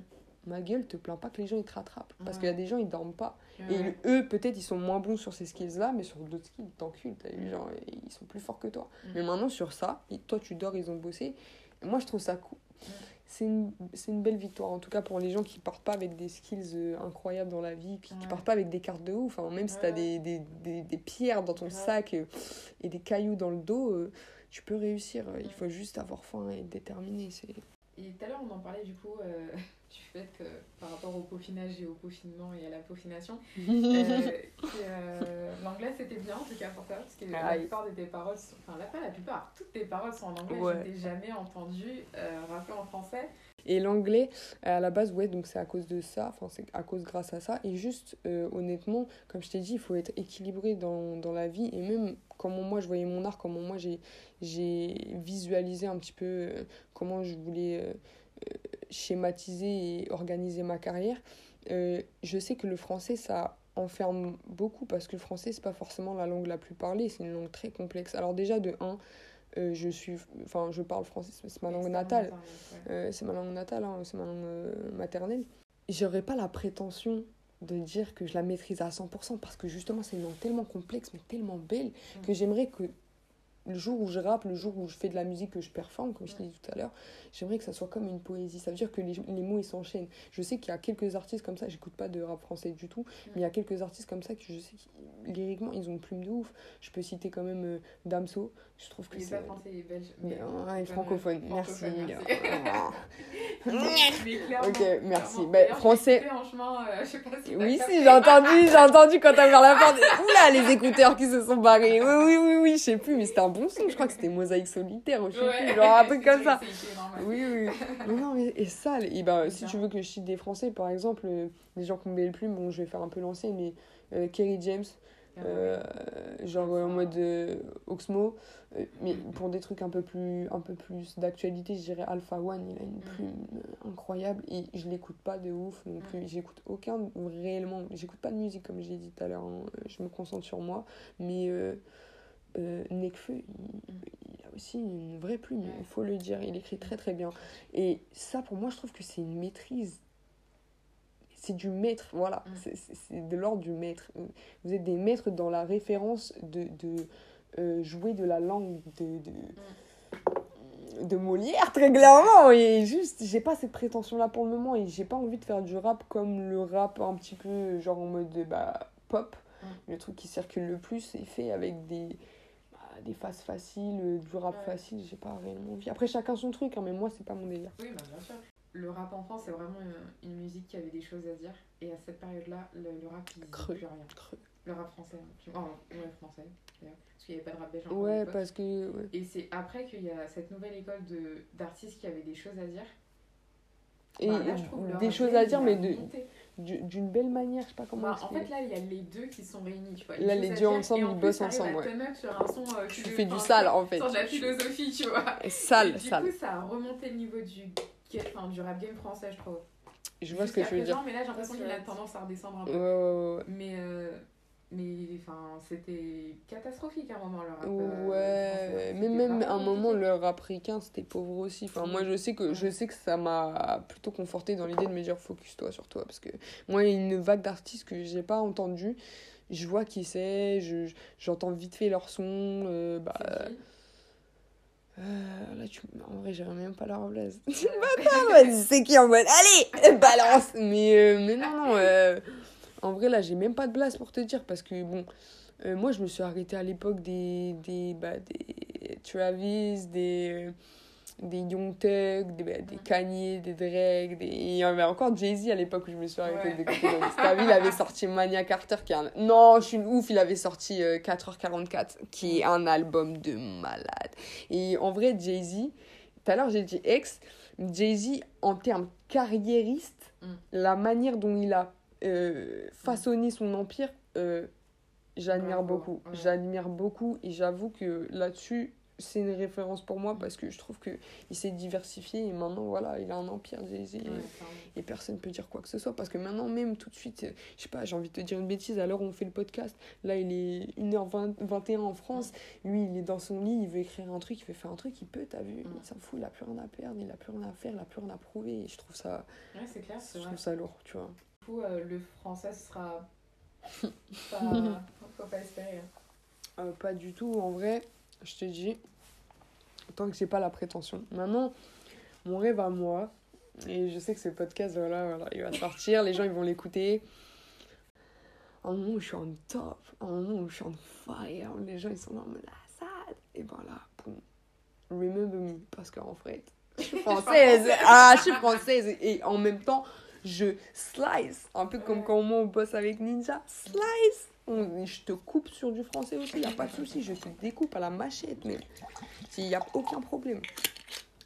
[SPEAKER 2] ma gueule, te plains pas que les gens ils te rattrapent. Parce
[SPEAKER 1] Ouais.
[SPEAKER 2] qu'il y a des gens ils dorment pas. Et eux, peut-être ils sont moins bons sur ces skills là, mais sur d'autres skills, ils t'enculent. Genre, ils sont plus forts que toi.
[SPEAKER 1] Mm.
[SPEAKER 2] Mais maintenant sur ça, toi tu dors, ils ont bossé. Et moi je trouve ça cool. C'est une, c'est une belle victoire, en tout cas pour les gens qui partent pas avec des skills euh, incroyables dans la vie, qui, qui
[SPEAKER 1] Ouais.
[SPEAKER 2] partent pas avec des cartes de ouf, hein. même si t'as
[SPEAKER 1] Ouais.
[SPEAKER 2] des, des, des, des pierres dans ton
[SPEAKER 1] Ouais.
[SPEAKER 2] sac euh, et des cailloux dans le dos, euh, tu peux réussir. Il faut juste avoir faim et être déterminé. C'est...
[SPEAKER 1] Et tout à l'heure, on en parlait du coup du fait que par rapport au peaufinage et au peaufinement et à la peaufination, que, l'anglais c'était bien en tout cas pour toi, parce que la plupart de tes paroles, sont, enfin la, pas la plupart, toutes tes paroles sont en anglais,
[SPEAKER 2] Ouais.
[SPEAKER 1] je t'ai jamais entendu euh, rapper en français.
[SPEAKER 2] Et l'anglais, à la base, ouais, donc c'est à cause de ça, enfin c'est à cause grâce à ça. Et juste, euh, honnêtement, comme je t'ai dit, il faut être équilibré dans, dans la vie. Et même comment moi je voyais mon art, comment moi j'ai, j'ai visualisé un petit peu euh, comment je voulais euh, schématiser et organiser ma carrière, je sais que le français, ça enferme beaucoup parce que le français, c'est pas forcément la langue la plus parlée, c'est une langue très complexe. Alors déjà, de 1, je suis enfin je parle français c'est ma langue natale euh, c'est ma langue natale, hein, c'est ma langue euh, maternelle. J'aurais pas la prétention de dire que je la maîtrise à 100% parce que justement c'est une langue tellement complexe mais tellement belle que j'aimerais que le jour où je rappe, le jour où je fais de la musique, que je performe, comme je t'ai dit tout à l'heure, j'aimerais que ça soit comme une poésie. Ça veut dire que les, les mots ils s'enchaînent. Je sais qu'il y a quelques artistes comme ça, j'écoute pas de rap français du tout, mais il y a quelques artistes comme ça que je sais que lyriquement ils ont une plume de ouf. Je peux citer quand même euh, Damso, je trouve que
[SPEAKER 1] Il est pas français, il est belge.
[SPEAKER 2] Mais, ouais, francophone, merci.
[SPEAKER 1] Mais clairement,
[SPEAKER 2] Ok, merci. Bah, français-
[SPEAKER 1] en chemin, euh, je sais pas si
[SPEAKER 2] Oui, si, j'ai entendu, j'ai entendu quand t'as ouvert la porte. Oula, les écouteurs qui se sont barrés. Oui, oui, oui, oui, je sais plus, mais c'était un bon. Je crois que c'était Mosaïque solitaire, ou je sais
[SPEAKER 1] Ouais.
[SPEAKER 2] plus, genre un truc comme ça. Oui, oui. Mais non, mais et ça, et ben, si
[SPEAKER 1] Bien.
[SPEAKER 2] tu veux que je cite des Français, par exemple, euh, les gens qui me le plus, bon, je vais faire un peu l'ancien, mais euh, Kerry James, euh, genre euh, en mode euh, Oxmo, euh, mais pour des trucs un peu plus, un peu plus d'actualité, je dirais Alpha One, il a une plume euh, incroyable et je l'écoute pas de ouf non plus. J'écoute aucun réellement, j'écoute pas de musique comme j'ai dit tout à l'heure, hein. je me concentre sur moi, mais euh, euh, Nekfeu, il, il a aussi une vraie plume, il faut le dire, il écrit très très bien. Et ça, pour moi, je trouve que c'est une maîtrise. C'est du maître, voilà.
[SPEAKER 1] Mm.
[SPEAKER 2] C'est- de l'ordre du maître. Vous êtes des maîtres dans la référence de, de euh, jouer de la langue de, de, de Molière, très clairement. Et juste, j'ai pas cette prétention-là pour le moment. Et j'ai pas envie de faire du rap comme le rap un petit peu, genre en mode bah, pop.
[SPEAKER 1] Mm.
[SPEAKER 2] Le truc qui circule le plus, c'est fait avec des des phases faciles, euh, du rap
[SPEAKER 1] Ouais.
[SPEAKER 2] facile, j'ai pas réellement envie. Après, chacun son truc, hein, mais moi, c'est pas mon délire.
[SPEAKER 1] Oui, bah, bien sûr. le rap en France, c'est vraiment une, une musique qui avait des choses à dire. Et à cette période-là, le, le rap, il
[SPEAKER 2] Creux.
[SPEAKER 1] plus rien.
[SPEAKER 2] Creux.
[SPEAKER 1] Le rap français, hein. Oh, ouais, français, d'ailleurs. Parce qu'il n'y avait pas de rap belge
[SPEAKER 2] Ouais, parce que. ouais.
[SPEAKER 1] Et c'est après qu'il y a cette nouvelle école de- d'artistes qui avaient des choses à dire.
[SPEAKER 2] Et
[SPEAKER 1] Bah, là, je trouve le
[SPEAKER 2] des choses à dire, mais de-
[SPEAKER 1] monté.
[SPEAKER 2] Du- d'une belle manière, je sais pas comment
[SPEAKER 1] Bah, en fait, là, il y a les deux qui sont réunis, tu vois.
[SPEAKER 2] Là, les deux ensemble,
[SPEAKER 1] en
[SPEAKER 2] ils
[SPEAKER 1] plus,
[SPEAKER 2] bossent ensemble, ouais.
[SPEAKER 1] sur un son euh,
[SPEAKER 2] Tu fais du sale, en fait.
[SPEAKER 1] Sur de la philosophie, tu vois.
[SPEAKER 2] Et
[SPEAKER 1] Et
[SPEAKER 2] Sale,
[SPEAKER 1] du
[SPEAKER 2] sale.
[SPEAKER 1] coup, ça a remonté le niveau du, enfin, du rap game français, je trouve.
[SPEAKER 2] Je vois ce que tu veux dire.
[SPEAKER 1] Mais là, j'ai l'impression qu'il a tendance à redescendre un peu.
[SPEAKER 2] ouais, ouais, ouais.
[SPEAKER 1] Mais, euh, mais enfin, c'était catastrophique à un moment, le rap. euh,
[SPEAKER 2] Ouais, mais même à un moment, le rap ricain, c'était pauvre aussi. Enfin, moi, je sais que, je sais que ça m'a plutôt conforté dans l'idée de me dire focus-toi sur toi. Parce que moi, il y a une vague d'artistes que j'ai pas entendu. Je vois qui c'est, je, j'entends vite fait leur son. euh, bah, euh, là, tu... en vrai, j'avais même pas la.
[SPEAKER 1] Euh,
[SPEAKER 2] Vas-y, c'est qui en mode Allez, balance Mais, euh, mais non, non. En vrai, là, j'ai même pas de blase pour te dire parce que, bon, euh, moi, je me suis arrêtée à l'époque des, des, bah, des Travis, des, euh, des Young Thug, des, bah, des Kanye, des Drake, des... il y avait encore Jay-Z à l'époque où je me suis arrêtée
[SPEAKER 1] Ouais.
[SPEAKER 2] T'as vu, il avait sorti Mania Carter qui est un... Non, je suis une ouf, il avait sorti euh, 4h44 qui est un album de malade. Et en vrai, Jay-Z, tout à l'heure j'ai dit ex, Jay-Z en termes carriéristes,
[SPEAKER 1] Mm.
[SPEAKER 2] la manière dont il a euh, façonné son empire, euh, j'admire beaucoup. J'admire beaucoup et j'avoue que là-dessus, c'est une référence pour moi parce que je trouve qu'il s'est diversifié et maintenant, voilà, il a un empire et- et personne peut dire quoi que ce soit parce que maintenant même tout de suite euh, je sais pas j'ai envie de te dire une bêtise à l'heure où on fait le podcast là il est 1h21 en France lui il est dans son lit il veut écrire un truc il veut faire un truc il peut t'as vu
[SPEAKER 1] Mm.
[SPEAKER 2] il s'en fout il a plus rien à perdre il a plus rien à faire il a plus rien à prouver et je trouve ça
[SPEAKER 1] Ouais, clair,
[SPEAKER 2] je
[SPEAKER 1] vrai.
[SPEAKER 2] trouve ça lourd tu vois
[SPEAKER 1] coup, euh, le français sera. pas... Faut pas espérer. hein.
[SPEAKER 2] Euh, pas du tout en vrai je te dis tant que j'ai pas la prétention maintenant mon rêve à moi et je sais que ce podcast voilà, voilà il va sortir les gens ils vont l'écouter un moment où je suis en top un moment où je suis en fire les gens ils sont mode ah, sad et ben là boum remember me parce qu'en fait je suis française ah je suis française et en même temps je slice un peu comme quand on bosse avec Ninja slice on- je te coupe sur du français aussi, il n'y a pas de souci, je te découpe à la machette, mais il n'y a aucun problème.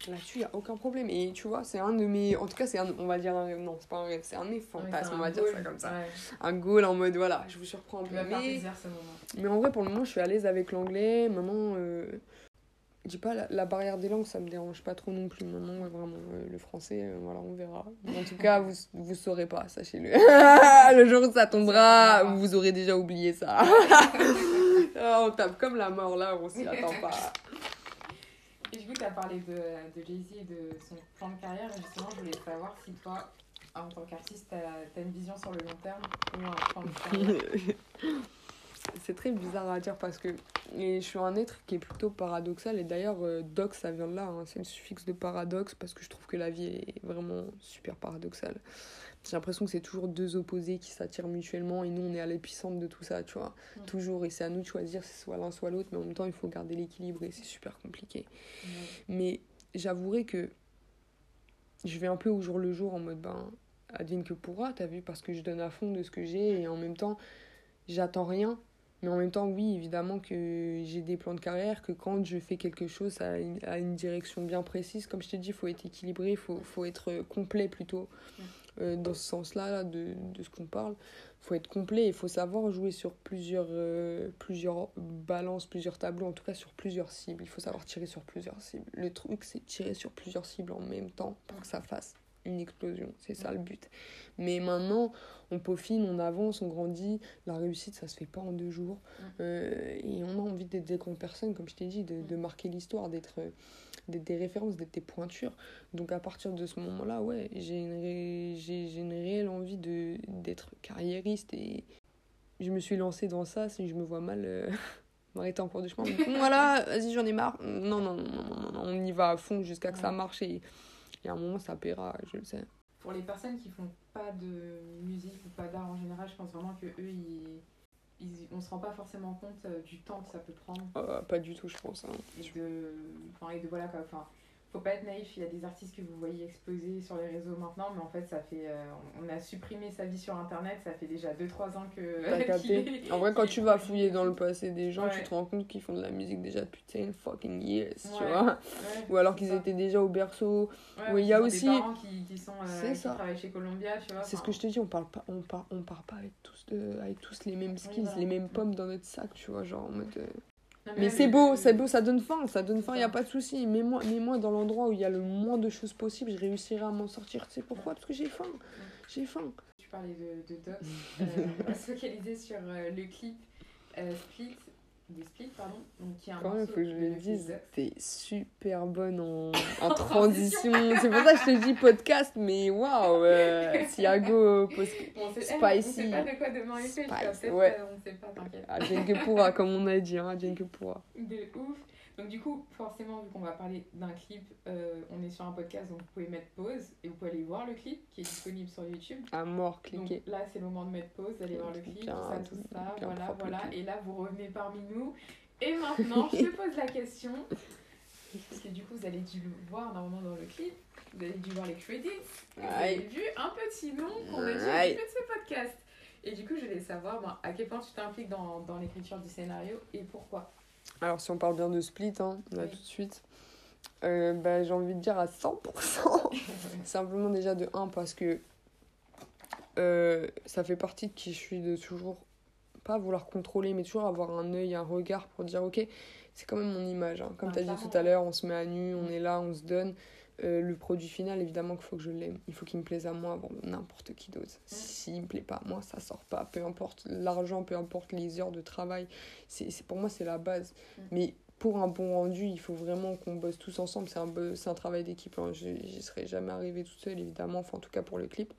[SPEAKER 2] Là-dessus, il n'y a aucun problème. Et tu vois, c'est un de mes. En tout cas, c'est un. On va dire un rêve. Non, c'est pas un rêve, c'est un de mes fantasmes, on va dire ça comme ça.
[SPEAKER 1] Ouais.
[SPEAKER 2] Un goal en mode voilà, je vous surprends un peu. Mais,
[SPEAKER 1] plaisir ce moment.
[SPEAKER 2] mais en vrai, pour le moment, je suis à l'aise avec l'anglais. Maintenant, euh, je dis pas, la, la barrière des langues, ça me dérange pas trop non plus. Maintenant, ouais, vraiment, euh, le français, euh, voilà, on verra. En tout cas, vous, vous saurez pas, sachez-le. le jour où ça tombera, vous aurez déjà oublié ça. Ah, on tape comme la mort là, on s'y attend pas.
[SPEAKER 1] Et du coup, tu as parlé de, de Jay-Z et de son plan de carrière. Et justement, je voulais savoir si toi, en tant qu'artiste, tu as, une vision sur le long terme ou un plan de carrière.
[SPEAKER 2] C'est très bizarre à dire parce que et je suis un être qui est plutôt paradoxal et d'ailleurs euh, dox ça vient de là, hein, c'est le suffixe de paradoxe parce que je trouve que la vie est vraiment super paradoxale. J'ai l'impression que c'est toujours deux opposés qui s'attirent mutuellement et nous on est à l'épicentre de tout ça, tu vois. Toujours et c'est à nous de choisir si c'est soit l'un soit l'autre mais en même temps il faut garder l'équilibre et c'est super compliqué. Mais j'avouerai que je vais un peu au jour le jour en mode ben advienne que pourra, t'as vu, parce que je donne à fond de ce que j'ai et en même temps j'attends rien. Mais en même temps, oui, évidemment que j'ai des plans de carrière, que quand je fais quelque chose, ça a une, direction bien précise. Comme je t'ai dit, il faut être équilibré, il faut, faut être complet plutôt. Euh, dans ce sens-là, là, de, de ce qu'on parle, il faut être complet, il faut savoir jouer sur plusieurs, euh, plusieurs balances, plusieurs tableaux, en tout cas sur plusieurs cibles. Il faut savoir tirer sur plusieurs cibles. Le truc, c'est tirer sur plusieurs cibles en même temps pour que ça fasse une explosion. C'est ça le but. Mais maintenant, on peaufine, on avance, on grandit. La réussite, ça se fait pas en deux jours. Euh, et on a envie d'être des grandes personnes, comme je t'ai dit, de, de marquer l'histoire, d'être euh, des références, d'être des pointures. Donc à partir de ce moment-là, ouais, j'ai une, ré- j'ai, j'ai une réelle envie de, d'être carriériste. Et je me suis lancée dans ça. Si je me vois mal euh, m'arrêter en cours de chemin, voilà, vas-y, j'en ai marre. Non, non, non, non, on y va à fond jusqu'à que ça marche. Et, et à un moment, ça paiera, je le sais.
[SPEAKER 1] Pour les personnes qui font pas de musique ou pas d'art en général, je pense vraiment que eux, ils, ils, on se rend pas forcément compte euh, du temps que ça peut prendre
[SPEAKER 2] Euh, pas du tout, je pense. hein.
[SPEAKER 1] et de, enfin, et de voilà quoi. Enfin, faut pas être naïf, il y a des artistes que vous voyez exploser sur les réseaux maintenant, mais en fait, ça fait. euh, on a supprimé sa vie sur internet, ça fait déjà 2-3 ans que.
[SPEAKER 2] T'as capté
[SPEAKER 1] qu'il est-
[SPEAKER 2] En vrai, quand tu vas fouiller dans le passé des gens, tu te rends compte qu'ils font de la musique déjà depuis 10 fucking years, tu vois.
[SPEAKER 1] Ouais,
[SPEAKER 2] Ou alors qu'ils étaient déjà au berceau. Oui, il y a
[SPEAKER 1] ont des
[SPEAKER 2] aussi-
[SPEAKER 1] parents qui, qui sont. euh, qui
[SPEAKER 2] ça.
[SPEAKER 1] travaillent chez Columbia, tu vois.
[SPEAKER 2] C'est ce que je te dis, on parle pas, on part, on part pas avec tous, de, avec tous les mêmes skills,
[SPEAKER 1] voilà.
[SPEAKER 2] les mêmes pommes dans notre sac, tu vois, genre en mode. euh, Mais c'est beau, c'est beau, ça donne faim, ça donne faim, y a
[SPEAKER 1] ça.
[SPEAKER 2] pas de souci. Mets-moi, mets-moi dans l'endroit où il y a le moins de choses possibles, je réussirai à m'en sortir. Tu sais pourquoi? Parce que j'ai faim, j'ai faim.
[SPEAKER 1] Tu parlais de, de. Euh, on va se focaliser sur euh, le clip euh, Split, de Split, pardon. Donc, qui est un
[SPEAKER 2] Quand même, faut que je le dise, t'es super bonne en, en
[SPEAKER 1] transition.
[SPEAKER 2] C'est pour ça que je te dis podcast, mais waouh, euh, Thiago, post-
[SPEAKER 1] Bon, eh, On sait
[SPEAKER 2] Spicy.
[SPEAKER 1] pas de quoi demain il fait,
[SPEAKER 2] Spicy,
[SPEAKER 1] peut-être
[SPEAKER 2] ouais.
[SPEAKER 1] on sait pas, t'inquiète.
[SPEAKER 2] ah, Jen que pourra, comme on a dit, hein, Jen que pourra.
[SPEAKER 1] De ouf. Donc du coup, forcément, vu qu'on va parler d'un clip, euh, on est sur un podcast, donc vous pouvez mettre pause et vous pouvez aller voir le clip qui est disponible sur YouTube.
[SPEAKER 2] À mort,
[SPEAKER 1] Donc
[SPEAKER 2] cliquez.
[SPEAKER 1] là, c'est le moment de mettre pause, d'aller voir le clip,
[SPEAKER 2] Bien-
[SPEAKER 1] tout ça, tout ça, voilà, voilà. Et là, vous revenez parmi nous. Et maintenant, je te pose la question, parce que du coup, vous avez dû le voir normalement dans le clip, vous avez dû voir les credits, vous avez vu un petit nom qu'on a dit au début de ce podcast. Et du coup, je voulais savoir ben, à quel point tu t'impliques dans, dans l'écriture du scénario et pourquoi.
[SPEAKER 2] Alors, si on parle bien de Split, hein, là
[SPEAKER 1] Oui.
[SPEAKER 2] tout de suite, euh, bah, j'ai envie de dire à 100%. Simplement déjà de 1 parce que euh, ça fait partie de qui je suis de toujours pas vouloir contrôler mais toujours avoir un œil, un regard pour dire ok c'est quand même mon image. hein. Comme tu as dit tout à l'heure, on se met à nu, on est là, on se donne. Euh, le produit final, évidemment qu'il faut que je l'aime. Il faut qu'il me plaise à moi avant n'importe qui d'autre. S'il me plaît pas à moi, ça sort pas. Peu importe l'argent, peu importe les heures de travail. C'est c'est- pour moi, c'est la base.
[SPEAKER 1] Mm.
[SPEAKER 2] Mais pour un bon rendu, il faut vraiment qu'on bosse tous ensemble. C'est un, c'est un travail d'équipe. hein. Je J'y serais jamais arrivée toute seule, évidemment. Enfin, en tout cas pour le clip.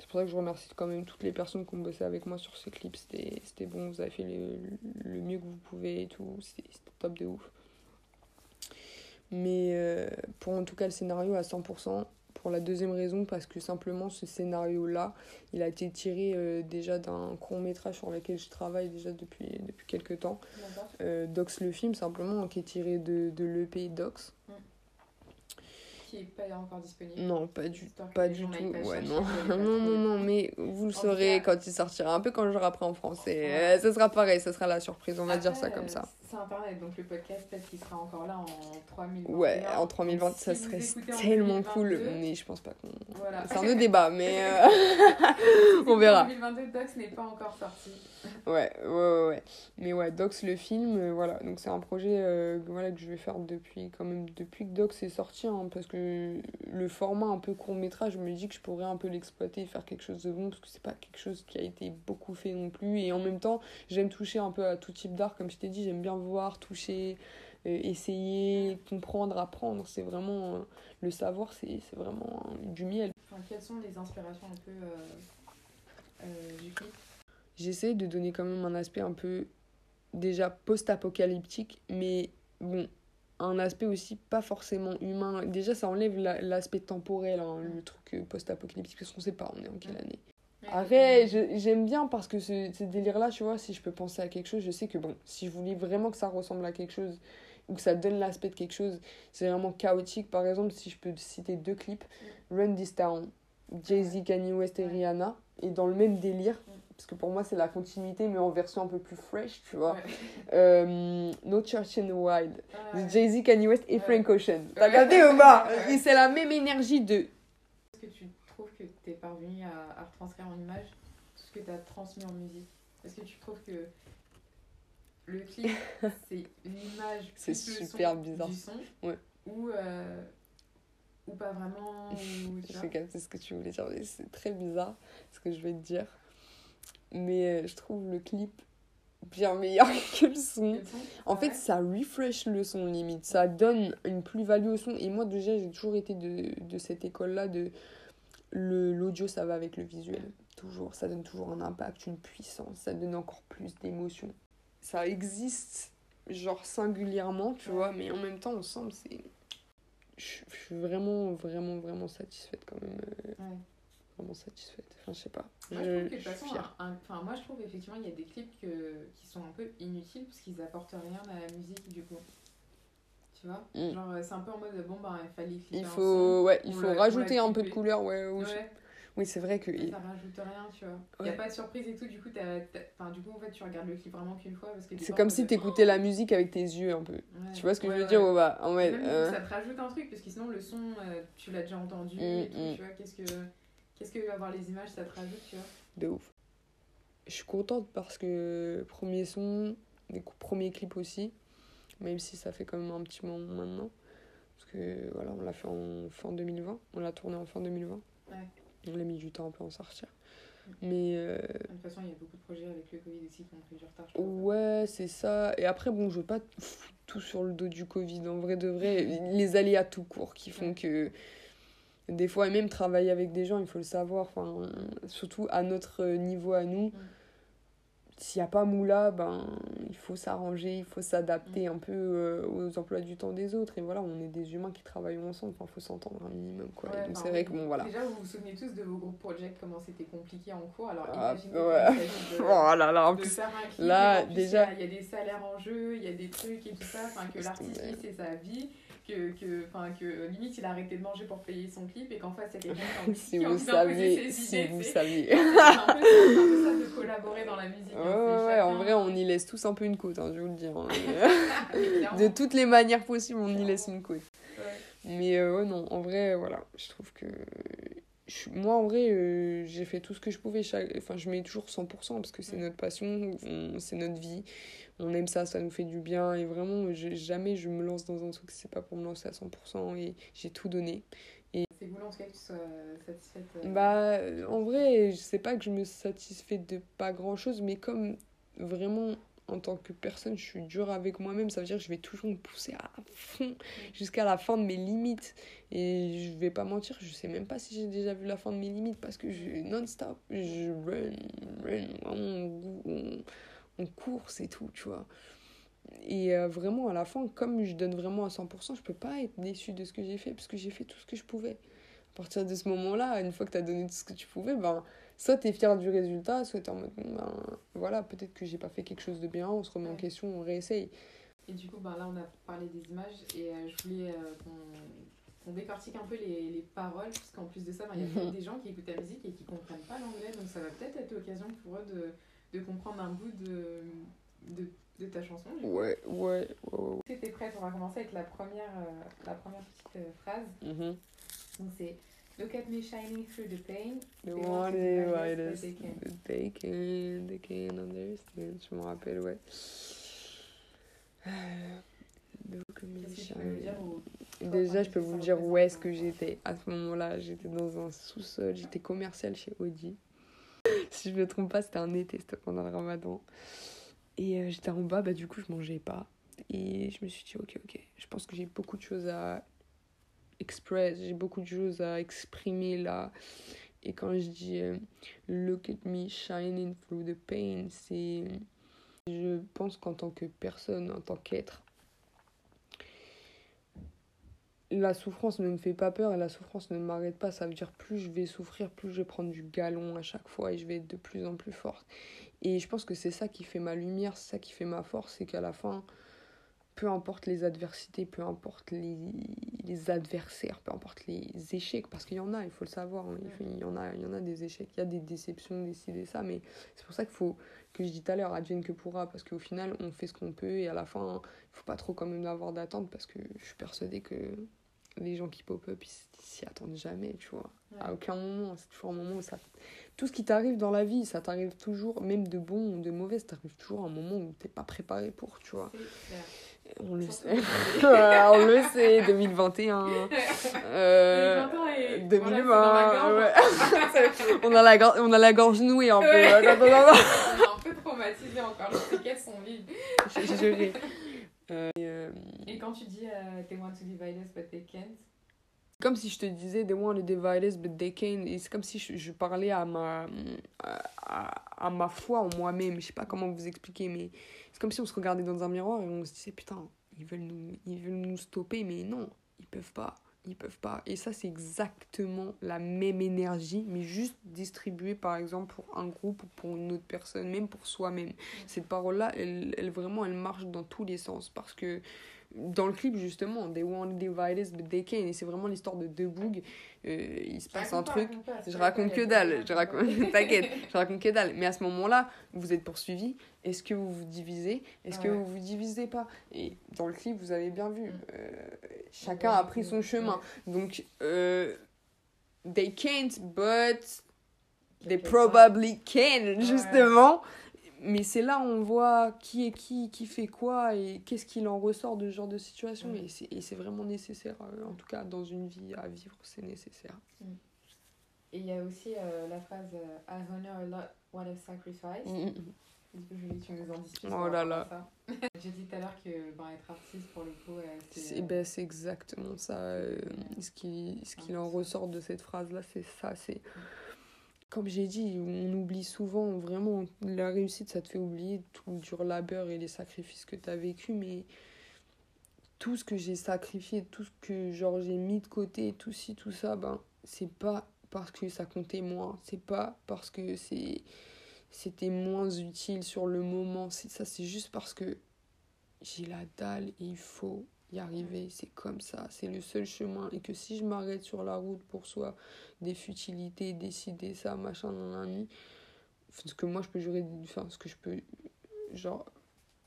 [SPEAKER 2] C'est pour ça que je remercie quand même toutes les personnes qui ont bossé avec moi sur ce clip. C'était c'était bon, vous avez fait le, le mieux que vous pouvez et tout. C'était c'était top de ouf. Mais euh, pour en tout cas le scénario à 100%, pour la deuxième raison, parce que simplement ce scénario-là, il a été tiré euh, déjà d'un court métrage sur lequel je travaille déjà depuis, depuis quelques temps.
[SPEAKER 1] D'accord.
[SPEAKER 2] Euh, Docs le film, simplement, qui est tiré de, de l'EP Docs.
[SPEAKER 1] Qui est pas encore disponible.
[SPEAKER 2] Non, pas du, pas du tout. Ouais, non. non, non, mais vous le saurez quand il sortira. Un peu quand je rappelle en français. Euh, ce sera pareil, ce sera la surprise, on va dire ça comme ça.
[SPEAKER 1] Internet, donc le podcast, peut-être qu'il sera encore là en 3021.
[SPEAKER 2] Ouais, en 3020,
[SPEAKER 1] Donc,
[SPEAKER 2] ça
[SPEAKER 1] si vous
[SPEAKER 2] serait
[SPEAKER 1] en
[SPEAKER 2] tellement cool,
[SPEAKER 1] 2022,
[SPEAKER 2] mais je pense pas qu'on.
[SPEAKER 1] Voilà.
[SPEAKER 2] C'est un autre débat, mais euh, on
[SPEAKER 1] En
[SPEAKER 2] verra.
[SPEAKER 1] 2022, Docs n'est pas encore sorti.
[SPEAKER 2] Ouais, ouais, ouais, ouais. Mais ouais, Docs le film, euh, voilà. Donc c'est un projet euh, que- voilà, que je vais faire depuis quand même depuis que Docs est sorti, hein, parce que le format un peu court métrage, je me dis que je pourrais un peu l'exploiter et faire quelque chose de bon, parce que c'est pas quelque chose qui a été beaucoup fait non plus. Et en même temps, j'aime toucher un peu à tout type d'art, comme je t'ai dit, j'aime bien voir, toucher, euh, essayer, comprendre, apprendre. C'est vraiment euh, le savoir, c'est vraiment euh, du miel.
[SPEAKER 1] Enfin, quelles sont les inspirations un peu du clip
[SPEAKER 2] J'essaie de donner quand même un aspect un peu déjà post-apocalyptique, mais bon, un aspect aussi pas forcément humain. Déjà, ça enlève la- l'aspect temporel, hein, le truc post-apocalyptique, parce qu'on sait pas, on est en quelle année. Je- j'aime bien parce que ce, ce délire-là, tu vois, si je peux penser à quelque chose, je sais que bon, si je voulais vraiment que ça ressemble à quelque chose ou que ça donne l'aspect de quelque chose, c'est vraiment chaotique. Par exemple, si je peux citer deux clips, Run This Town, Jay-Z, Kanye West et. Rihanna, et dans le même délire,
[SPEAKER 1] Mm.
[SPEAKER 2] parce que pour moi c'est la continuité mais en version un peu plus fresh, tu vois.
[SPEAKER 1] Ouais.
[SPEAKER 2] Euh, no Church in the Wild,
[SPEAKER 1] Ouais.
[SPEAKER 2] Jay-Z, Kanye West et
[SPEAKER 1] Ouais.
[SPEAKER 2] Frank Ocean. T'as pas?
[SPEAKER 1] Ouais.
[SPEAKER 2] Et c'est la même énergie de
[SPEAKER 1] Est-ce que tu trouves que tu es parvenu à, à retranscrire en image tout ce que tu as transmis en musique Est-ce que tu trouves que le clip, c'est l'image
[SPEAKER 2] C'est
[SPEAKER 1] le
[SPEAKER 2] super
[SPEAKER 1] son
[SPEAKER 2] bizarre.
[SPEAKER 1] du son
[SPEAKER 2] Ouais.
[SPEAKER 1] ou, euh, ou pas vraiment ou, tu vois
[SPEAKER 2] J'ai capté ce que tu voulais dire, mais c'est très bizarre ce que je vais te dire. Mais euh, je trouve le clip bien meilleur que le son. En fait, ça refresh le son limite. Ça donne une plus-value au son. Et moi, déjà, j'ai toujours été de, de cette école-là de l'audio, ça va avec le visuel. Toujours. Ça donne toujours un impact, une puissance. Ça donne encore plus d'émotion. Ça existe, genre singulièrement, tu vois, mais en même temps, ensemble, c'est. Je suis vraiment, vraiment, vraiment satisfaite quand même. euh,
[SPEAKER 1] Ouais.
[SPEAKER 2] Vraiment satisfaite. Enfin, je sais pas.
[SPEAKER 1] Moi, je
[SPEAKER 2] je suis
[SPEAKER 1] façon,
[SPEAKER 2] fière.
[SPEAKER 1] un- un- enfin, moi je trouve effectivement il y a des clips que, qui sont un peu inutiles parce qu'ils apportent rien à la musique du coup. Tu vois
[SPEAKER 2] Mm.
[SPEAKER 1] Genre, euh, c'est un peu en mode, bon, bah, il fallait
[SPEAKER 2] Il faut, ouais, il faut rajouter un peu de couleur. Ouais, oui,
[SPEAKER 1] Ouais,
[SPEAKER 2] oui c'est vrai que.
[SPEAKER 1] mais ça rajoute rien, tu vois. Il
[SPEAKER 2] Ouais.
[SPEAKER 1] a pas de surprise et tout, du coup, t'as- enfin, du coup, en fait, tu regardes le clip vraiment qu'une fois parce que t'es
[SPEAKER 2] C'est comme si
[SPEAKER 1] de-
[SPEAKER 2] t'écoutais la musique avec tes yeux un peu.
[SPEAKER 1] Ouais.
[SPEAKER 2] Tu vois ce que
[SPEAKER 1] Ouais,
[SPEAKER 2] je veux dire bah, en
[SPEAKER 1] même,
[SPEAKER 2] euh,
[SPEAKER 1] ça te rajoute un truc, parce que sinon, le son, euh, tu l'as déjà entendu
[SPEAKER 2] Mm,
[SPEAKER 1] et tout,
[SPEAKER 2] mm.
[SPEAKER 1] tu vois. Qu'est-ce que, qu'est-ce que avoir les images, ça te rajoute, tu vois.
[SPEAKER 2] de ouf. Je suis contente parce que premier son, premier clip aussi, même si ça fait quand même un petit moment maintenant. Parce que voilà, on l'a fait en fin 2020, on l'a tourné en fin 2020.
[SPEAKER 1] Ouais.
[SPEAKER 2] On a mis du temps un peu à en sortir. Mais euh,
[SPEAKER 1] De toute façon, il y a beaucoup de projets avec le Covid aussi qui ont pris du retard. je
[SPEAKER 2] ouais, c'est ça. Et après, bon, je veux pas tout sur le dos du Covid. En vrai de vrai, les aléas tout court qui font
[SPEAKER 1] Ouais.
[SPEAKER 2] que des fois, et même travailler avec des gens, il faut le savoir. Enfin, surtout à notre niveau à nous. S'il n'y a pas moula, ben, il faut s'arranger, il faut s'adapter un peu euh, aux emplois du temps des autres. Et voilà, on est des humains qui travaillent ensemble. Enfin, il faut s'entendre un minimum. Quoi.
[SPEAKER 1] Ouais,
[SPEAKER 2] Donc, c'est vrai que bon, voilà.
[SPEAKER 1] Déjà, vous vous souvenez tous de vos groupes projects, comment c'était compliqué en cours. Alors,
[SPEAKER 2] Ah,
[SPEAKER 1] imaginez
[SPEAKER 2] ouais.
[SPEAKER 1] de,
[SPEAKER 2] Oh là là, en plus.
[SPEAKER 1] faire un clip.
[SPEAKER 2] là, déjà-
[SPEAKER 1] Il y, a- des salaires en jeu, il y a des trucs et tout ça. Enfin, que l'artiste, c'est sa vie. Que, que, que limite, il a arrêté de manger pour payer son clip et qu'en face, y a quelqu'un qui
[SPEAKER 2] Si
[SPEAKER 1] qui
[SPEAKER 2] vous saviez, si
[SPEAKER 1] idées,
[SPEAKER 2] vous saviez.
[SPEAKER 1] C'est un peu, c'est un peu ça de collaborer dans la musique.
[SPEAKER 2] Ouais,
[SPEAKER 1] hein,
[SPEAKER 2] ouais,
[SPEAKER 1] c'est
[SPEAKER 2] en vrai, on y laisse tous un peu une côte, hein, je vous le dis. hein.
[SPEAKER 1] Clairement,
[SPEAKER 2] de toutes les manières possibles, on y laisse une côte.
[SPEAKER 1] ouais.
[SPEAKER 2] Mais euh, ouais, non, en vrai, voilà, je trouve que. Moi, en vrai, euh, j'ai fait tout ce que je pouvais. Chaque... Enfin, je mets toujours 100% parce que c'est notre passion, on- c'est notre vie. On aime ça, ça nous fait du bien. Et vraiment, je- jamais je me lance dans un truc, c'est pas pour me lancer à 100%. Et j'ai tout donné.
[SPEAKER 1] C'est cool en tout cas que tu sois satisfaite. euh,
[SPEAKER 2] Bah, euh, en vrai, je sais pas que je me satisfais de pas grand chose, mais comme vraiment en tant que personne, je suis dure avec moi-même, ça veut dire que je vais toujours me pousser à fond jusqu'à la fin de mes limites. Et je vais pas mentir, je sais même pas si j'ai déjà vu la fin de mes limites parce que je non-stop, je run, run, vraiment, on, on court, c'est tout, tu vois. Et euh, vraiment, à la fin, comme je donne vraiment à 100%, je peux pas être déçue de ce que j'ai fait parce que j'ai fait tout ce que je pouvais. À partir de ce moment-là, une fois que tu as donné tout ce que tu pouvais, ben, soit tu es fier du résultat, soit tu es en mode, ben, voilà, peut-être que j'ai pas fait quelque chose de bien, on se remet en question, on réessaye.
[SPEAKER 1] Et du coup, ben là, on a parlé des images et euh, je voulais euh, qu'on qu'on décortique un peu les, les paroles, parce qu'en plus de ça, ben, il y a des gens qui écoutent la musique et qui comprennent pas l'anglais, donc ça va peut-être être l'occasion pour eux de, de comprendre un bout de, de, de ta chanson.
[SPEAKER 2] Ouais, ouais, ouais. ouais.
[SPEAKER 1] Si t'es prête, on va commencer avec la première, euh, la première petite euh, phrase.
[SPEAKER 2] Mhm.
[SPEAKER 1] Donc c'est Look at me shining through the pain.
[SPEAKER 2] The
[SPEAKER 1] They
[SPEAKER 2] one
[SPEAKER 1] us, but
[SPEAKER 2] is
[SPEAKER 1] they can't.
[SPEAKER 2] they can, they can understand. Je me rappelle, ouais. Look at me
[SPEAKER 1] ou-
[SPEAKER 2] Déjà, je peux vous dire où est-ce que j'étais. À ce moment-là, j'étais dans un sous-sol, j'étais commercial chez Audi. Si je me trompe pas, c'était un été, c'était pendant le ramadan. Et euh, j'étais en bas, bah du coup, je mangeais pas. Et je me suis dit, ok, ok, je pense que j'ai beaucoup de choses à express, j'ai beaucoup de choses à exprimer là. Et quand je dis euh, look at me shining through the pain, c'est. Je pense qu'en tant que personne, en tant qu'être, la souffrance ne me fait pas peur et la souffrance ne m'arrête pas. Ça veut dire plus je vais souffrir, plus je vais prendre du galon à chaque fois et je vais être de plus en plus forte. Et je pense que c'est ça qui fait ma lumière, c'est ça qui fait ma force, c'est qu'à la fin, peu importe les adversités, peu importe les, les adversaires, peu importe les échecs, parce qu'il y en a, il faut le savoir, hein, il, y en a, il y en a des échecs, il y a des déceptions, des ci, des ça, mais c'est pour ça qu'il faut, que je dis tout à l'heure, advienne que pourra, parce qu'au final, on fait ce qu'on peut et à la fin, il faut pas trop quand même avoir d'attente, parce que je suis persuadée que les gens qui pop-up, ils s'y attendent jamais, tu vois. À aucun moment, c'est toujours un moment où ça. Tout ce qui t'arrive dans la vie, ça t'arrive toujours, même de bon ou de mauvais, ça t'arrive toujours à un moment où t'es pas préparé pour, tu vois. On le sait. on le sait, 2021. Euh,
[SPEAKER 1] 2020 et
[SPEAKER 2] 2020,
[SPEAKER 1] voilà, c'est dans
[SPEAKER 2] ouais. on, a la gorge, on a la gorge nouée un peu.
[SPEAKER 1] Ouais. On est un peu traumatisé encore, les séquelles sont vides.
[SPEAKER 2] J'ai- et, euh,
[SPEAKER 1] Et quand tu dis euh, They want to us but they can't,
[SPEAKER 2] comme si je te disais they want to divide us but they can et c'est comme si je, je parlais à ma à, à- à ma foi en moi-même. Je sais pas comment vous expliquer mais c'est comme si on se regardait dans un miroir et on se disait putain ils veulent nous ils veulent nous stopper mais non ils peuvent pas ils peuvent pas. Et ça c'est exactement la même énergie mais juste distribuée par exemple pour un groupe ou pour une autre personne même pour soi-même. Cette parole là elle, elle vraiment elle marche dans tous les sens. Parce que dans le clip justement they won't divide us but et c'est vraiment l'histoire de deux euh, il se passe un truc. Je raconte que dalle. T'inquiète. Je raconte que dalle. Mais à ce moment là vous êtes poursuivi est-ce que vous vous divisez? Est-ce que vous vous divisez pas? Et dans le clip vous avez bien vu mm. euh, chacun a pris son chemin donc euh, they can't but they probably can justement mais c'est là où on voit qui est qui, qui fait quoi et qu'est-ce qu'il en ressort de ce genre de situation. Mm. Et c'est vraiment nécessaire, euh, en tout cas dans une vie à vivre, c'est nécessaire.
[SPEAKER 1] Mm. Et il y a aussi euh, la phrase I honor a lot what I've sacrificed. Julie, tu nous en dis plus
[SPEAKER 2] Oh là là.
[SPEAKER 1] J'ai dit tout à l'heure que ben, être artiste, pour le coup,
[SPEAKER 2] c'est. Ben, c'est exactement ça. ce qui, ce qui en ressort de cette phrase-là, c'est ça. C'est comme j'ai dit, on oublie souvent vraiment la réussite, ça te fait oublier tout le dur labeur et les sacrifices que tu as vécu, mais tout ce que j'ai sacrifié, tout ce que genre j'ai mis de côté, tout ci, tout ça, ben c'est pas parce que ça comptait moins, c'est pas parce que c'est c'était moins utile sur le moment, c'est ça c'est juste parce que j'ai la dalle et il faut y arriver, c'est comme ça, c'est le seul chemin. Et que si je m'arrête sur la route pour soi des futilités, décider ça, machin, nan, ce que moi je peux jurer, enfin, ce que je peux, genre,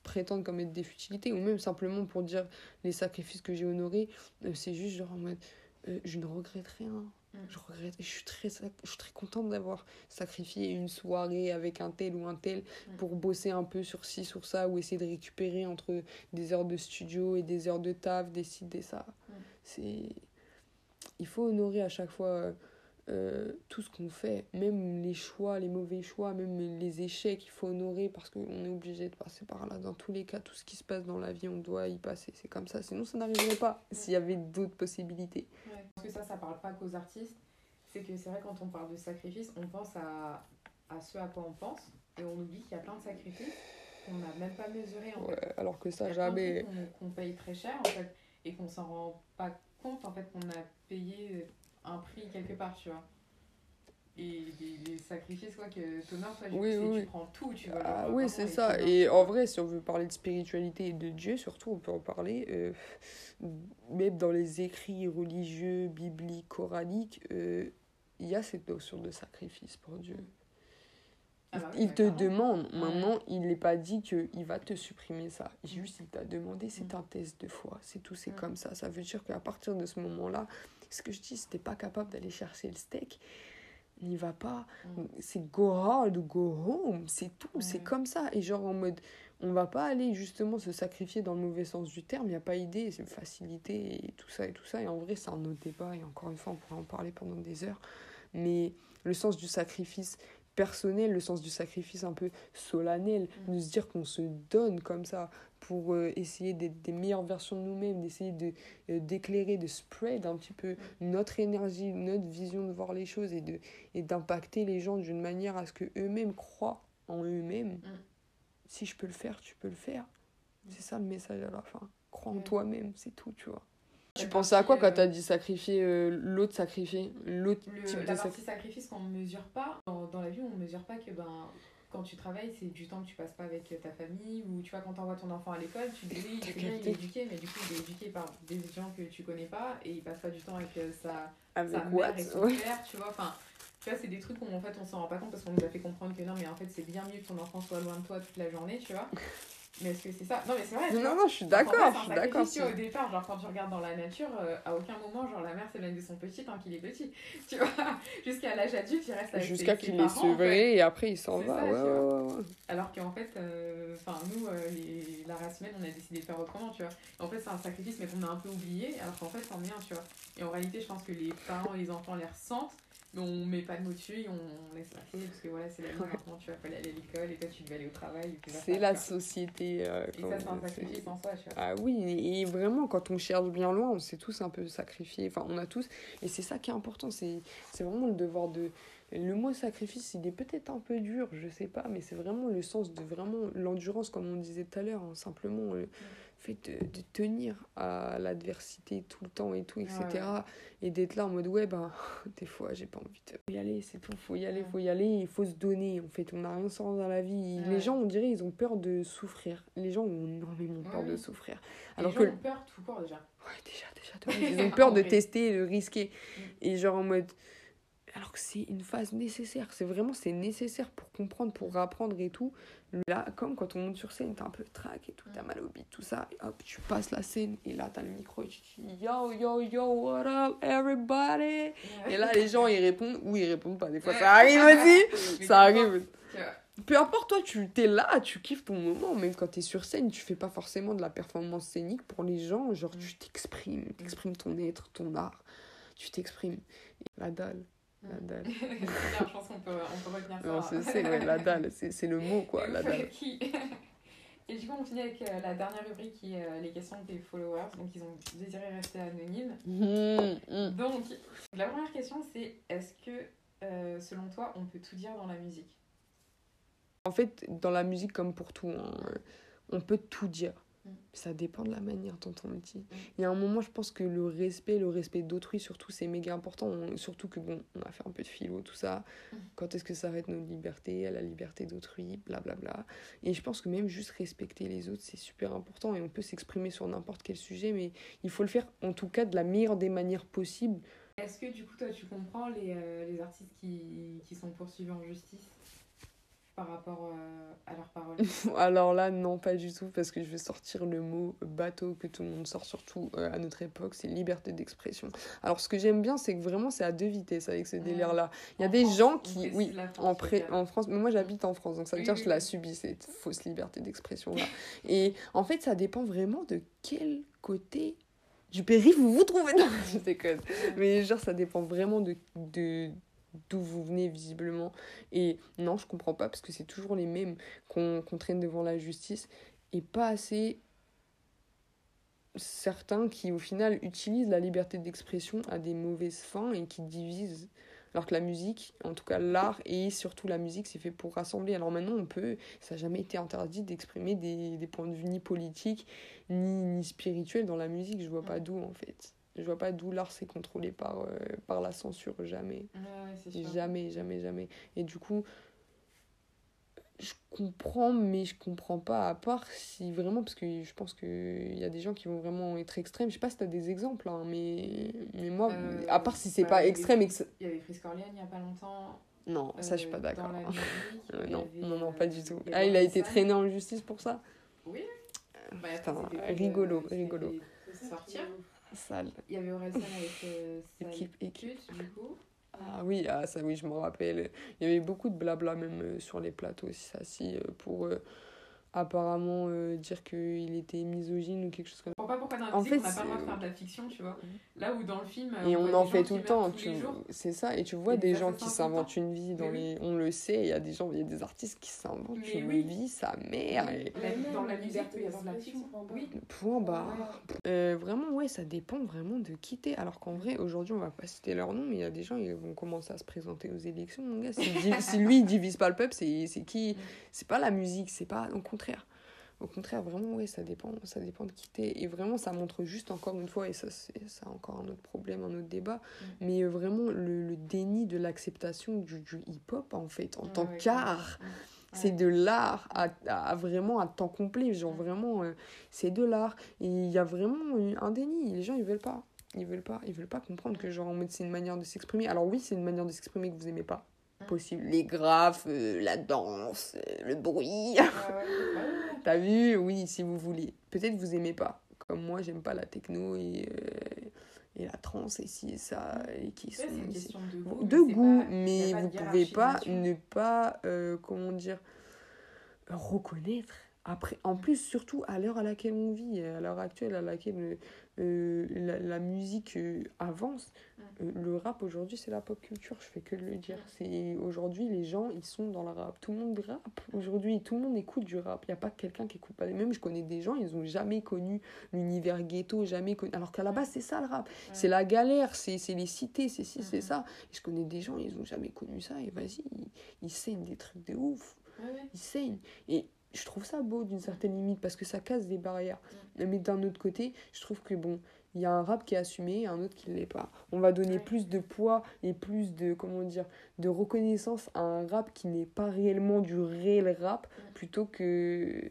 [SPEAKER 2] prétendre comme être des futilités, ou même simplement pour dire les sacrifices que j'ai honorés, euh, c'est juste genre en mode, euh, je ne regrette rien. Mm. Je regrette. Je suis très, je suis très contente d'avoir sacrifié une soirée avec un tel ou un tel mm. pour bosser un peu sur ci, sur ça, ou essayer de récupérer entre des heures de studio et des heures de taf, décider ça. Mm. C'est... Il faut honorer à chaque fois euh, tout ce qu'on fait, même les choix, les mauvais choix, même les échecs, il faut honorer parce qu'on est obligé de passer par là. Dans tous les cas, tout ce qui se passe dans la vie, on doit y passer. C'est comme ça. Sinon, ça n'arriverait pas s'il y avait d'autres possibilités.
[SPEAKER 1] Parce que ça, ça parle pas qu'aux artistes. C'est que c'est vrai, quand on parle de sacrifice, on pense à, à ce à quoi on pense et on oublie qu'il y a plein de sacrifices qu'on n'a même pas mesurés. En
[SPEAKER 2] ouais, alors que ça, jamais.
[SPEAKER 1] Qu'on paye très cher en fait et qu'on s'en rend pas compte en fait qu'on a payé un prix quelque part, tu vois. Et les, sacrifices, quoi, que Thomas, toi, oui, oui. tu prends tout, tu vois.
[SPEAKER 2] Ah, oui, c'est ça. Et en vrai, si on veut parler de spiritualité et de Dieu, surtout, on peut en parler. Euh, même dans les écrits religieux, bibliques, coraniques, euh, il y a cette notion de sacrifice pour Dieu. Ah bah il te demande, maintenant, il n'est pas dit qu'il va te supprimer ça. Juste, il t'a demandé, c'est un test de foi. C'est tout, c'est mm. comme ça. Ça veut dire qu'à partir de ce moment-là, ce que je dis, si t'es pas capable d'aller chercher le steak, n'y va pas. C'est go hard ou go home, c'est tout, c'est comme ça. Et genre en mode, on va pas aller justement se sacrifier dans le mauvais sens du terme, il n'y a pas idée, c'est facilité et tout ça et tout ça. Et en vrai, c'est un autre débat, et encore une fois, on pourrait en parler pendant des heures. Mais le sens du sacrifice personnel, le sens du sacrifice un peu solennel, mm. de se dire qu'on se donne comme ça pour euh, essayer d'être des meilleures versions de nous-mêmes, d'essayer de euh, d'éclairer, de spread un petit peu mm. notre énergie, notre vision de voir les choses et de et d'impacter les gens d'une manière à ce que eux-mêmes croient en eux-mêmes. Mm. Si je peux le faire, tu peux le faire. C'est ça le message à la fin. Crois en toi-même, c'est tout, tu vois. Tu pensais à quoi quand tu as dit sacrifier, euh, l'autre sacrifier, l'autre
[SPEAKER 1] type de partie sacrifice qu'on ne mesure pas, dans, dans, la vie, on ne mesure pas que ben, quand tu travailles, c'est du temps que tu passes pas avec ta famille, ou tu vois, quand tu envoies ton enfant à l'école, tu dis oui, il est éduqué, mais du coup, il est éduqué par des gens que tu connais pas, et il passe pas du temps avec euh, sa, sa mère et son père, tu vois, enfin... Tu vois, c'est des trucs où en fait on s'en rend pas compte parce qu'on nous a fait comprendre que non, mais en fait c'est bien mieux que ton enfant soit loin de toi toute la journée, tu vois. Mais est-ce que c'est ça? Non, mais c'est vrai.
[SPEAKER 2] Non, non, je suis d'accord. Je suis d'accord.
[SPEAKER 1] au départ, genre quand tu regardes dans la nature, euh, à aucun moment, genre la mère s'éloigne de son petit tant qu'il est petit. Tu vois Jusqu'à l'âge adulte, il reste avec
[SPEAKER 2] Jusqu'à qu'il est sevré et après il s'en va. Ouais, ouais,
[SPEAKER 1] ouais, Alors qu'en fait, euh, nous, euh, les, la race humaine, on a décidé de faire autrement, tu vois. en fait, c'est un sacrifice, mais qu'on a un peu oublié, alors qu'en fait, c'en est un, tu vois. Et en réalité, je pense que les parents et les enfants les ressentent on met pas de mots dessus, on laisse passer parce que voilà, c'est la vie maintenant, tu vas pas aller à l'école et toi tu devais aller au travail.
[SPEAKER 2] C'est la société.
[SPEAKER 1] Euh, et ça, c'est un sacrifice en soi, tu vois.
[SPEAKER 2] Ah oui, et vraiment, quand on cherche bien loin, on s'est tous un peu sacrifiés, enfin, on a tous, et c'est ça qui est important, c'est vraiment le devoir de, le mot sacrifice, il est peut-être un peu dur, je sais pas, mais c'est vraiment le sens de vraiment l'endurance, comme on disait tout à l'heure, hein, simplement le fait de, de tenir à l'adversité tout le temps et tout, etc. Et d'être là en mode, ouais, ben, des fois, j'ai pas envie de y aller, c'est tout, faut y aller, faut y aller, il faut se donner, en fait, on n'a rien sans dans la vie. Les gens, on dirait, ils ont peur de souffrir. Les gens ont énormément peur de souffrir.
[SPEAKER 1] Alors les gens que... ont peur tout court déjà.
[SPEAKER 2] Ouais, déjà, déjà, ils ont peur de tester, de risquer. Mm. Et genre en mode alors que c'est une phase nécessaire. C'est vraiment, c'est nécessaire pour comprendre, pour apprendre et tout. Là, comme quand on monte sur scène, t'as un peu le trac et tout, t'as mal au tout ça. Et hop, tu passes la scène et là, t'as le micro et tu dis Yo, yo, yo, what up, everybody? Et là, les gens, ils répondent ou ils répondent pas. Des fois, ça arrive aussi. ça arrive. Peu importe, toi, tu t'es là, tu kiffes ton moment. Même quand t'es sur scène, tu fais pas forcément de la performance scénique pour les gens. Genre, tu mm. t'exprimes, t'exprimes ton être, ton art. Tu t'exprimes. La dalle. La dalle.
[SPEAKER 1] je pense qu'on peut, on peut retenir ça.
[SPEAKER 2] Non, c'est ouais, la dalle, c'est le mot quoi, la dalle.
[SPEAKER 1] Et du coup, on finit avec euh, la dernière rubrique qui est euh, les questions des followers. Donc, ils ont désiré rester anonymes. Mmh, mmh. Donc, la première question, c'est est-ce que, euh, selon toi, on peut tout dire dans la musique?
[SPEAKER 2] En fait, dans la musique, comme pour tout, hein, on peut tout dire. Mm. Ça dépend de la manière dont on le dit. Mm. Il y a un moment, je pense que le respect, le respect d'autrui, surtout, c'est méga important. surtout que, bon, on a fait un peu de philo, tout ça. Mm. Quand est-ce que ça arrête notre liberté, à la liberté d'autrui, blablabla. Et je pense que même juste respecter les autres, c'est super important. Et on peut s'exprimer sur n'importe quel sujet, mais il faut le faire, en tout cas, de la meilleure des manières possibles.
[SPEAKER 1] Est-ce que, du coup, toi, tu comprends les, euh, les artistes qui, qui sont poursuivis en justice? Par rapport euh, à leurs paroles
[SPEAKER 2] Alors là, non, pas du tout, parce que je vais sortir le mot bateau que tout le monde sort, surtout euh, à notre époque, c'est liberté d'expression. Alors ce que j'aime bien, c'est que vraiment c'est à deux vitesses avec ce délire-là. Il y a des gens qui, oui, en, pré en France, mais moi j'habite en France, donc ça veut dire que je la subis, cette fausse liberté d'expression-là. Et en fait, ça dépend vraiment de quel côté du périph' vous vous trouvez. Non, je déconne. Mais genre, ça dépend vraiment de, de, d'où vous venez visiblement. Et non, je comprends pas parce que c'est toujours les mêmes qu'on traîne devant la justice et pas assez certains qui au final utilisent la liberté d'expression à des mauvaises fins et qui divisent. Alors que la musique, en tout cas l'art et surtout la musique, c'est fait pour rassembler. Alors maintenant, on peut, ça n'a jamais été interdit d'exprimer des, des, points de vue ni politiques ni, ni spirituels dans la musique. Je vois pas d'où en fait. Je vois pas d'où l'art s'est contrôlé par, euh, par la censure, jamais. jamais, jamais, jamais. Et du coup, je comprends, mais je comprends pas, à part si vraiment, parce que je pense qu'il y a des gens qui vont vraiment être extrêmes. Je sais pas si tu as des exemples, hein, mais, mais moi, euh, à part si c'est bah, pas extrême.
[SPEAKER 1] Il y avait Chris Corleone il y a pas longtemps.
[SPEAKER 2] Non, ça je suis pas euh, d'accord. non, non, non, pas du tout. Ah, il a été traîné en justice pour ça?
[SPEAKER 1] Oui.
[SPEAKER 2] Bah, rigolo, rigolo.
[SPEAKER 1] Sortir il y avait Orelsan avec euh, équipe, équipe. du coup.
[SPEAKER 2] Ah oui, ah, ça oui, je me rappelle. Il y avait beaucoup de blabla même euh, sur les plateaux aussi, ça, si, euh, pour apparemment euh, dire qu'il était misogyne ou quelque chose comme
[SPEAKER 1] ça. Je comprends pas pourquoi dans la en fait, on n'a pas le droit de faire de la fiction, tu vois. Là où dans le film.
[SPEAKER 2] Et on, en fait tout le temps. Tu... C'est ça. Et tu vois des, gens qui s'inventent une vie dans les. On le sait, il y a des gens, il y a des artistes qui s'inventent une vie, sa mère. Et...
[SPEAKER 1] Dans la liberté, il y a de la fiction. Oui.
[SPEAKER 2] Point barre. Euh, vraiment, ouais, ça dépend vraiment de quitter. Alors qu'en vrai, aujourd'hui, on va pas citer leur nom, mais il y a des gens, ils vont commencer à se présenter aux élections, mon gars. Si, si lui, il divise pas le peuple, c'est qui? Mm. C'est pas la musique, c'est pas. Au contraire au contraire, vraiment, oui, ça dépend, ça dépend de quitter. Et vraiment, ça montre juste, encore une fois, et ça, c'est ça encore un autre problème, un autre débat, mm. mais euh, vraiment le, déni de l'acceptation du, du hip-hop, en fait, en tant qu'art. C'est de l'art à, à, vraiment à temps complet. Genre, mm. vraiment, euh, c'est de l'art. Et il y a vraiment un déni. Les gens, ils veulent pas. Ils veulent pas. Ils veulent pas comprendre que, genre, en mode, c'est une manière de s'exprimer. Alors, oui, c'est une manière de s'exprimer que vous aimez pas possible. Les graphes, euh, la danse, euh, le bruit. T'as vu? Oui, si vous voulez. Peut-être vous aimez pas. Comme moi, j'aime pas la techno et, euh, et la trance et si et ça. Et qui sont
[SPEAKER 1] de goût,
[SPEAKER 2] de mais, goût, mais vous pouvez pas ne pas, comment dire, reconnaître Après, en plus, surtout à l'heure à laquelle on vit, à l'heure actuelle à laquelle euh, la, la, musique euh, avance, euh, le rap aujourd'hui c'est la pop culture, je fais que le dire. C'est Aujourd'hui les gens ils sont dans la rap, tout le monde rappe aujourd'hui, tout le monde écoute du rap. Il n'y a pas quelqu'un qui écoute pas. Même je connais des gens, ils ont jamais connu l'univers ghetto, jamais connu. Alors qu'à la base c'est ça le rap, c'est la galère, c'est les cités, c'est ci, c'est ça. Et je connais des gens, ils ont jamais connu ça et vas-y, ils, ils saignent des trucs de ouf. Ils saignent. Et je trouve ça beau d'une certaine limite parce que ça casse des barrières. Mm. Mais d'un autre côté, je trouve que bon, il y a un rap qui est assumé et un autre qui ne l'est pas. On va donner plus de poids et plus de comment dire de reconnaissance à un rap qui n'est pas réellement du réel rap mm. plutôt que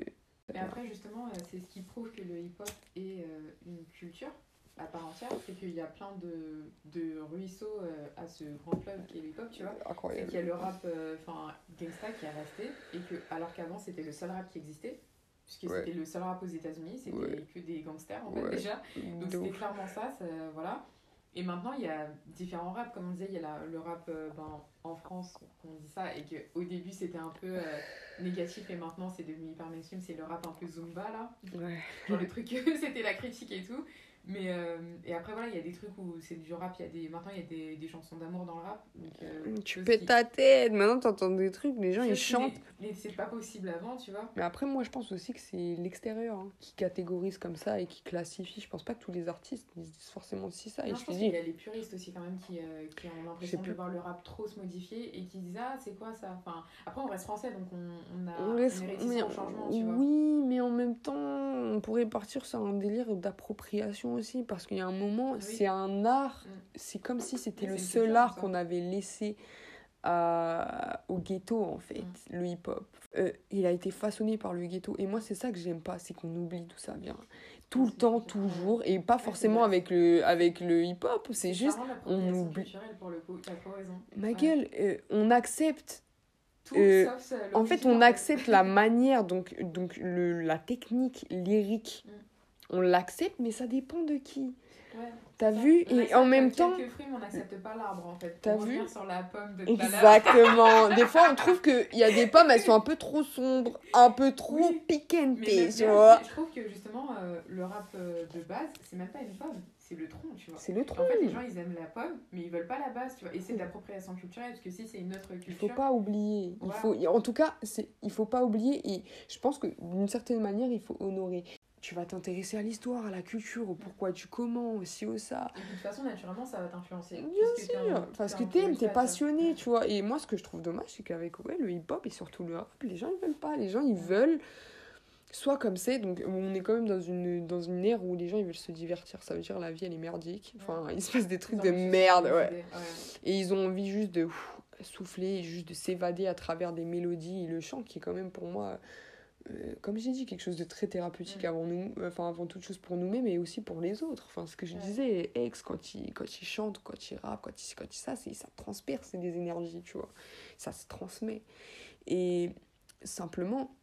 [SPEAKER 1] mais après justement, euh, c'est ce qui prouve que le hip-hop est euh, une culture à part entière, c'est qu'il y a plein de, de ruisseaux euh, à ce grand fleuve qui est l'hip-hop, tu vois. C'est qu'il y a le rap euh, enfin gangsta qui est resté, et que, alors qu'avant c'était le seul rap qui existait, puisque c'était le seul rap aux États-Unis, c'était que des gangsters en fait déjà. Donc c'était clairement ça, ça, voilà. Et maintenant, il y a différents raps, comme on disait, il y a le rap euh, ben, en France, on dit ça, et qu'au début c'était un peu négatif, et maintenant c'est devenu hyper mainstream, c'est le rap un peu zumba là. Genre le truc, c'était la critique et tout. Mais euh, et après voilà, il y a des trucs où c'est du rap, il y a des maintenant il y a des, des chansons d'amour dans le rap. Donc,
[SPEAKER 2] euh, tu pètes ta tête, maintenant t'entends des trucs, les gens ils chantent.
[SPEAKER 1] Mais c'est pas possible avant, tu vois.
[SPEAKER 2] Mais après moi je pense aussi que c'est l'extérieur hein, qui catégorise comme ça et qui classifie. Je pense pas que tous les artistes disent forcément aussi ça.
[SPEAKER 1] et je, pense qu'il y a les puristes aussi quand même qui, euh, qui ont l'impression de voir le rap trop se modifier et qui disent ah c'est quoi ça? Enfin après on reste français donc on, on a on reste,
[SPEAKER 2] mais, changement, tu vois. Oui mais en même temps on pourrait partir sur un délire d'appropriation aussi, parce qu'il y a un moment, c'est un art, mm. c'est comme si c'était le seul art qu'on avait laissé à, au ghetto, en fait, mm. le hip-hop. Euh, il a été façonné par le ghetto. Et moi, c'est ça que j'aime pas, c'est qu'on oublie tout ça bien. Tout le temps, toujours, et pas forcément avec le, avec le hip-hop, c'est juste, on oublie.
[SPEAKER 1] Pour le coup.
[SPEAKER 2] Ma gueule, euh, on accepte euh, en fait, on accepte la manière, donc, donc le, la technique lyrique, mm on l'accepte, mais ça dépend de qui. Ouais, T'as vu Et en même temps.
[SPEAKER 1] fruits, mais on n'accepte pas l'arbre en fait.
[SPEAKER 2] T'as vu
[SPEAKER 1] sur la pomme de
[SPEAKER 2] Exactement. des fois, on trouve qu'il y a des pommes, elles sont un peu trop sombres, un peu trop oui, piquantes, tu vois.
[SPEAKER 1] Je trouve que justement, euh, le rap euh, de base, c'est même pas une pomme, c'est le tronc, tu vois.
[SPEAKER 2] C'est le tronc.
[SPEAKER 1] En fait, les gens, ils aiment la pomme, mais ils veulent pas la base, tu vois. Et c'est de l'appropriation culturelle, parce que si c'est une autre culture.
[SPEAKER 2] Il faut pas oublier. Il faut, en tout cas, il faut pas oublier. Et je pense que d'une certaine manière, il faut honorer tu vas t'intéresser à l'histoire, à la culture, au pourquoi du comment, aussi au ça.
[SPEAKER 1] Et de toute façon, naturellement, ça va t'influencer.
[SPEAKER 2] Bien sûr, parce que t'aimes, t'es passionné, tu vois. Et moi, ce que je trouve dommage, c'est qu'avec ouais, le hip-hop et surtout le rap, les gens, ils veulent pas. Les gens, ils veulent soit comme c'est, donc on est quand même dans une, dans une ère où les gens, ils veulent se divertir. Ça veut dire la vie, elle est merdique. Enfin, il se passe des trucs de merde, ouais. Et ils ont envie juste de souffler, juste de s'évader à travers des mélodies et le chant, qui est quand même pour moi euh, comme j'ai dit, quelque chose de très thérapeutique mm. avant nous, enfin avant toute chose pour nous-mêmes, mais aussi pour les autres. Enfin, ce que je disais, ex, quand il, quand il chante, quand il rappe, quand il, quand il ça, ça transpire, c'est des énergies, tu vois. Ça se transmet. Et simplement,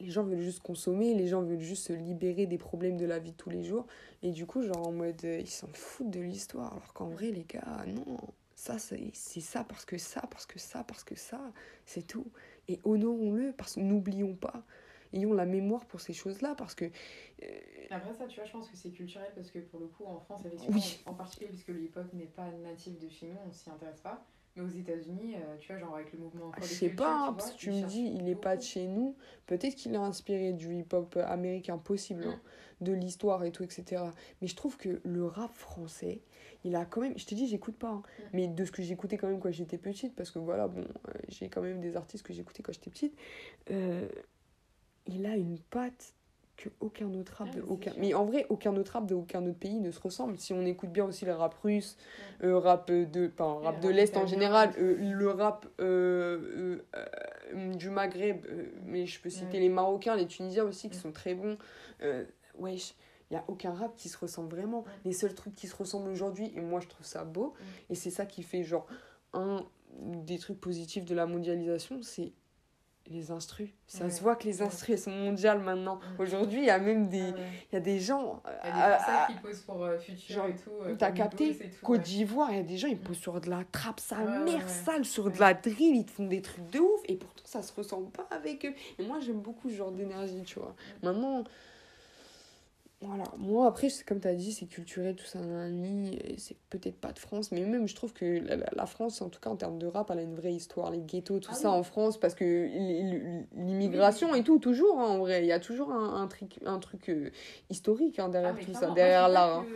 [SPEAKER 2] les gens veulent juste consommer, les gens veulent juste se libérer des problèmes de la vie de tous les jours. Et du coup, genre en mode, euh, ils s'en foutent de l'histoire. Alors qu'en vrai, les gars, non, ça, c'est ça parce que ça, parce que ça, parce que ça, c'est tout. Et honorons-le, parce que n'oublions pas ayons la mémoire pour ces choses-là parce que...
[SPEAKER 1] Euh, Après ça, tu vois, je pense que c'est culturel parce que pour le coup, en France, effectivement, en particulier puisque le hip-hop n'est pas natif de chez nous, on s'y intéresse pas. Mais aux États-unis, euh, tu vois, genre avec le mouvement.
[SPEAKER 2] Je sais pas, hein, parce que tu me dis, il n'est pas de chez nous. Peut-être qu'il est inspiré du hip-hop américain, possible, hein, mm. de l'histoire et tout, etc. Mais je trouve que le rap français, il a quand même. Je te dis, j'écoute pas, hein, mm. mais de ce que j'écoutais quand même quand j'étais petite, parce que voilà, bon, euh, j'ai quand même des artistes que j'écoutais quand j'étais petite. Euh, il a une patte que aucun autre rap de aucun mais en vrai aucun autre rap de aucun autre pays ne se ressemble. Si on écoute bien aussi le rap russe euh, rap de enfin, rap de l'est en général euh, le rap euh, du Maghreb mais je peux citer les Marocains les Tunisiens aussi qui sont très bons. Wesh il n'y a aucun rap qui se ressemble vraiment. Les seuls trucs qui se ressemblent aujourd'hui et moi je trouve ça beau et c'est ça qui fait genre un des trucs positifs de la mondialisation c'est les instrus. Ça
[SPEAKER 1] Ouais.
[SPEAKER 2] se voit que les instrus elles sont mondiales maintenant. Aujourd'hui, il y a même des,
[SPEAKER 1] Ah ouais.
[SPEAKER 2] il y a des gens.
[SPEAKER 1] Il y
[SPEAKER 2] euh,
[SPEAKER 1] a des Français qui posent pour euh, Future
[SPEAKER 2] genre,
[SPEAKER 1] et tout. euh,
[SPEAKER 2] T'as capté? Côte d'Ivoire, il y a des gens, ils posent sur de la trappe,
[SPEAKER 1] ouais,
[SPEAKER 2] mère sale, sur de la drill, ils te font des trucs de ouf, et pourtant ça se ressemble pas avec eux. Et moi, j'aime beaucoup ce genre d'énergie, tu vois. Maintenant, voilà, moi après, c'est comme tu as dit, c'est culturel, tout ça, c'est peut-être pas de France, mais même je trouve que la, France, en tout cas en termes de rap, elle a une vraie histoire, les ghettos, tout
[SPEAKER 1] Ah
[SPEAKER 2] ça
[SPEAKER 1] oui.
[SPEAKER 2] en France, parce que l'immigration et tout, toujours, hein, en vrai, il y a toujours un, un truc, un truc euh, historique hein,
[SPEAKER 1] Ah,
[SPEAKER 2] derrière
[SPEAKER 1] mais
[SPEAKER 2] tout ça, derrière l'art.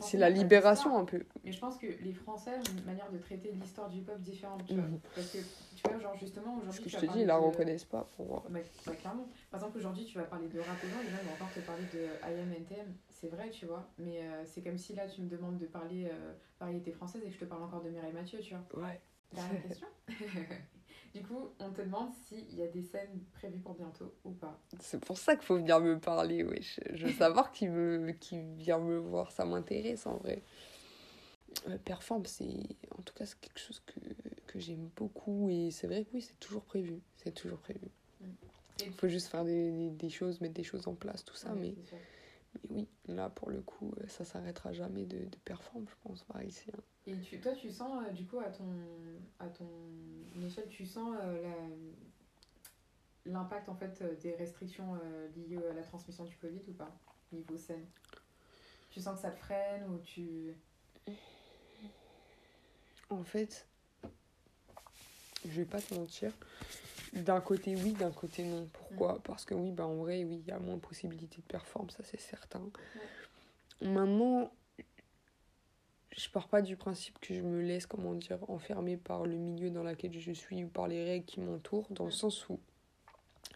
[SPEAKER 2] C'est la libération un peu.
[SPEAKER 1] Mais je pense que les Français ont une manière de traiter l'histoire du hip-hop différente, tu vois. Parce que, tu vois, genre justement, aujourd'hui,
[SPEAKER 2] Parce que je te dis, ils la
[SPEAKER 1] de-
[SPEAKER 2] reconnaissent pas pour moi.
[SPEAKER 1] Bah, bah, clairement. Par exemple, aujourd'hui, tu vas parler de rap gens, les gens vont encore te parler de IM NTM. C'est vrai, tu vois. Mais euh, c'est comme si là, tu me demandes de parler euh, variété française et que je te parle encore de Mireille Mathieu, tu vois.
[SPEAKER 2] Ouais.
[SPEAKER 1] Dernière question. du coup, on te demande s'il y a des scènes prévues pour bientôt ou pas.
[SPEAKER 2] C'est pour ça qu'il faut venir me parler, wesh. Je veux savoir qui, me, qui vient me voir, ça m'intéresse en vrai. Euh, perform, c'est en tout cas c'est quelque chose que, que j'aime beaucoup et c'est vrai que oui, c'est toujours prévu. C'est toujours prévu.
[SPEAKER 1] Et-
[SPEAKER 2] Il faut juste faire des, des, des choses, mettre des choses en place, tout ça.
[SPEAKER 1] Ouais,
[SPEAKER 2] mais, mais oui, là pour le coup, euh, ça s'arrêtera jamais de, de perform, je pense, par ici. hein.
[SPEAKER 1] Et tu, toi, tu sens, euh, du coup, à ton, à ton échelle, tu sens euh, la- l'impact, en fait, des restrictions euh, liées à la transmission du Covid ou pas Niveau scène? Tu sens que ça te freine ou tu...
[SPEAKER 2] En fait, je vais pas te mentir. D'un côté, oui, d'un côté, non. Pourquoi Parce que oui, bah, en vrai, oui, il y a moins de possibilités de performance, ça c'est certain. Maintenant, je pars pas du principe que je me laisse, comment dire, enfermer par le milieu dans lequel je suis ou par les règles qui m'entourent, dans le sens où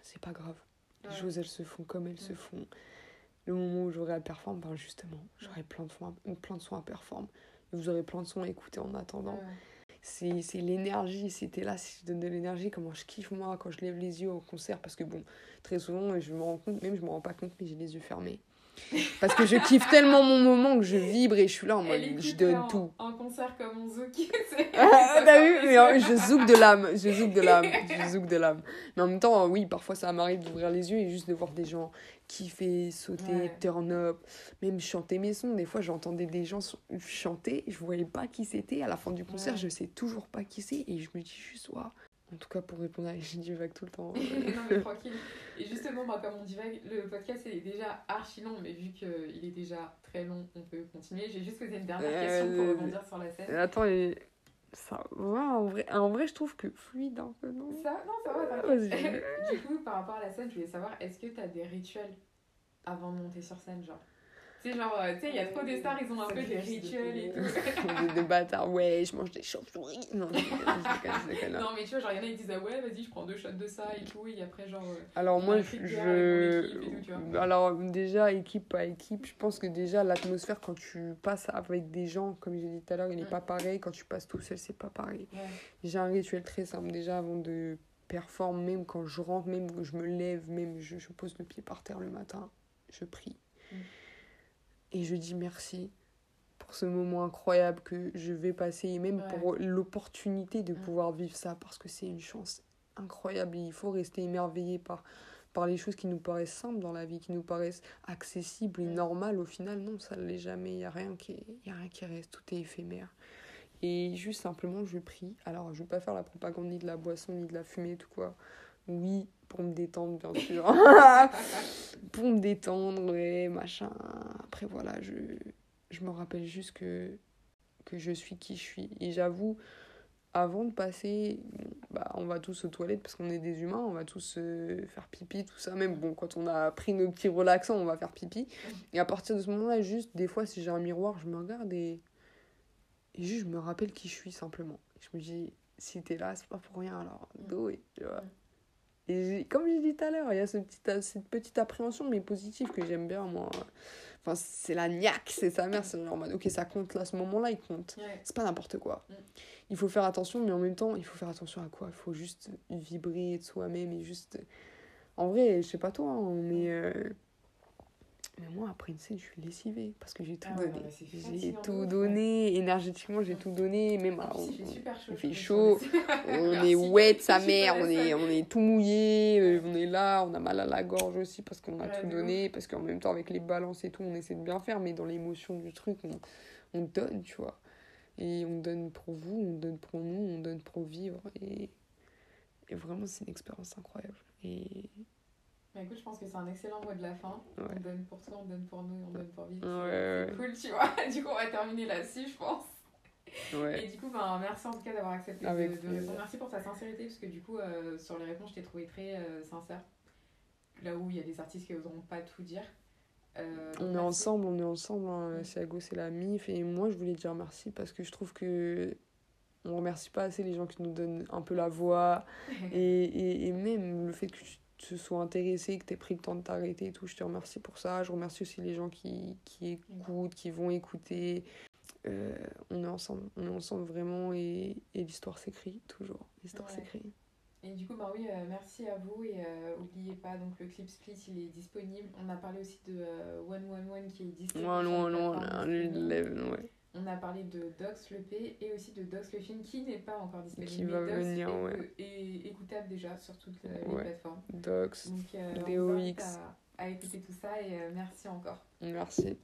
[SPEAKER 2] c'est pas grave. Les
[SPEAKER 1] Ouais.
[SPEAKER 2] choses, elles se font comme elles se
[SPEAKER 1] Ouais.
[SPEAKER 2] font. Le moment où j'aurai à performer, ben justement, j'aurai plein de, soins, plein de sons à performer. Vous aurez plein de sons à écouter en attendant. C'est c'est l'énergie c'était là si je donne de l'énergie comment je kiffe moi quand je lève les yeux au concert parce que bon très souvent je me rends compte même je me rends pas compte mais j'ai les yeux fermés parce que je kiffe tellement mon moment que je vibre et je suis là en mode je donne
[SPEAKER 1] en,
[SPEAKER 2] tout
[SPEAKER 1] En concert comme on zouk.
[SPEAKER 2] ah, t'as vu mais je zouk de l'âme je zouk de l'âme je zouk de l'âme mais en même temps oui parfois ça m'arrive d'ouvrir les yeux et juste de voir des gens kiffer sauter
[SPEAKER 1] Ouais.
[SPEAKER 2] turn up même chanter mes sons des fois j'entendais des gens chanter je voyais pas qui c'était à la fin du concert
[SPEAKER 1] Ouais.
[SPEAKER 2] je sais toujours pas qui c'est et je me dis juste waouh en tout cas pour répondre à j'ai du vague tout le temps euh,
[SPEAKER 1] non mais tranquille. Et justement, moi, comme on divague, le podcast est déjà archi long, mais vu qu'il est déjà très long, on peut continuer. J'ai juste posé une dernière
[SPEAKER 2] Euh,
[SPEAKER 1] question pour
[SPEAKER 2] euh,
[SPEAKER 1] rebondir sur la scène.
[SPEAKER 2] attends et ça va en vrai en vrai je trouve que fluide un peu non?
[SPEAKER 1] Ça, non, ça va, t'inquiète. Du coup, par rapport à la scène, je voulais savoir, est-ce que t'as des rituels avant de monter sur scène, genre? Genre, tu sais, il y a trop des stars, ils ont un peu des rituels et tout.
[SPEAKER 2] des, des bâtards ouais je mange des chauves-souris non je déconne, je déconne, je déconne.
[SPEAKER 1] non, mais tu vois, genre, il y en a, ils disent, ah ouais, vas-y, je prends deux shots de ça et tout, et après, genre. euh,
[SPEAKER 2] Alors moi, je... Alors déjà, équipe pas équipe, je pense que déjà l'atmosphère quand tu passes avec des gens, comme j'ai dit tout à l'heure, il n'est pas pareil. Quand tu passes tout seul, c'est pas pareil.
[SPEAKER 1] Ouais.
[SPEAKER 2] J'ai un rituel très simple déjà avant de performer, même quand je rentre, même quand je me lève, même je, je pose le pied par terre le matin, je prie. Et je dis merci pour ce moment incroyable que je vais passer et même
[SPEAKER 1] Ouais.
[SPEAKER 2] pour l'opportunité de
[SPEAKER 1] Mm.
[SPEAKER 2] pouvoir vivre ça parce que c'est une chance incroyable et il faut rester émerveillé par, par les choses qui nous paraissent simples dans la vie, qui nous paraissent accessibles et normales. Au final, non, ça ne l'est jamais. Il n'y a, rien qui est- il y a rien qui reste, tout est éphémère. Et juste simplement, je prie. Alors, je ne vais pas faire la propagande ni de la boisson, ni de la fumée, tout quoi. Oui, pour me détendre, bien sûr. pour me détendre, ouais, machin. Après, voilà, je, je me rappelle juste que, que je suis qui je suis. Et j'avoue, avant de passer, bah, on va tous aux toilettes parce qu'on est des humains, on va tous euh, faire pipi, tout ça. Même bon, quand on a pris nos petits relaxants, on va faire pipi. Et à partir de ce moment-là, juste des fois, si j'ai un miroir, je me regarde et, et juste je me rappelle qui je suis simplement. Je me dis, si t'es là, c'est pas pour rien, alors it, tu vois. Et comme j'ai dit tout à l'heure, il y a ce petit, cette petite appréhension, mais positive, que j'aime bien, moi. Enfin, c'est la niaque, c'est sa mère, c'est genre ok, ça compte là, ce moment-là, il compte.
[SPEAKER 1] Ouais.
[SPEAKER 2] C'est pas n'importe quoi.
[SPEAKER 1] Mm.
[SPEAKER 2] Il faut faire attention, mais en même temps, il faut faire attention à quoi? Il faut juste vibrer de soi-même et juste. En vrai, je sais pas toi, hein, mais. euh, Mais moi, après une scène, je suis lessivée parce que j'ai tout
[SPEAKER 1] Ah
[SPEAKER 2] donné. j'ai tout donné, énergétiquement, j'ai tout donné. Même à-
[SPEAKER 1] il fait super chaud.
[SPEAKER 2] il fait
[SPEAKER 1] les-
[SPEAKER 2] on est wet sa mère, on est, on est tout mouillé, euh, on est là, on a mal à la gorge aussi parce qu'on a
[SPEAKER 1] Ouais,
[SPEAKER 2] tout donné, parce qu'en même temps avec les balances et tout, on essaie de bien faire, mais dans l'émotion du truc, on, on donne, tu vois. Et on donne pour vous, on donne pour nous, on donne pour vivre. Et, et vraiment, c'est une expérience incroyable. Et
[SPEAKER 1] Mais écoute, je pense que c'est un excellent mot de la fin.
[SPEAKER 2] Ouais.
[SPEAKER 1] On donne pour toi, on donne pour nous, on donne pour vivre.
[SPEAKER 2] Ouais,
[SPEAKER 1] c'est
[SPEAKER 2] ouais.
[SPEAKER 1] cool, tu vois. Du coup, on va terminer là-dessus, je pense. Et du coup, ben, merci en tout cas d'avoir accepté de, de répondre. Merci pour ta sincérité, parce que du coup, euh, sur les réponses, je t'ai trouvé très euh, sincère. Là où il y a des artistes qui n'oseront pas tout dire. Euh,
[SPEAKER 2] on est ensemble, on est ensemble. Hein.
[SPEAKER 1] Mm.
[SPEAKER 2] Siago, c'est la MIF. Et moi, je voulais dire merci parce que je trouve que on remercie pas assez les gens qui nous donnent un peu la voix. Et, et, et même le fait que tu te sois intéressé, que tu aies pris le temps de t'arrêter et tout, je te remercie pour ça. Je remercie aussi les gens qui, qui écoutent, qui vont écouter. Euh, on est ensemble, on est ensemble vraiment et, et l'histoire s'écrit toujours. L'histoire
[SPEAKER 1] Ouais.
[SPEAKER 2] s'écrit.
[SPEAKER 1] Et du coup, bah oui, euh, merci à vous et euh, oubliez pas, donc le clip Split, il est disponible. On a parlé aussi de euh, 111 qui est disponible.
[SPEAKER 2] Non,
[SPEAKER 1] sur
[SPEAKER 2] non,
[SPEAKER 1] les
[SPEAKER 2] non,
[SPEAKER 1] plateformes
[SPEAKER 2] on
[SPEAKER 1] de
[SPEAKER 2] a-
[SPEAKER 1] streaming.
[SPEAKER 2] lève, ouais.
[SPEAKER 1] On a parlé de Dox le P et aussi de Dox le film qui n'est pas encore disponible.
[SPEAKER 2] Qui
[SPEAKER 1] mais
[SPEAKER 2] va venir,
[SPEAKER 1] est,
[SPEAKER 2] ouais.
[SPEAKER 1] est écoutable déjà sur toutes euh, les
[SPEAKER 2] Ouais.
[SPEAKER 1] plateformes.
[SPEAKER 2] Docs,
[SPEAKER 1] Donc, euh, on
[SPEAKER 2] DOX.
[SPEAKER 1] à, à écouter tout ça et euh, merci encore.
[SPEAKER 2] merci.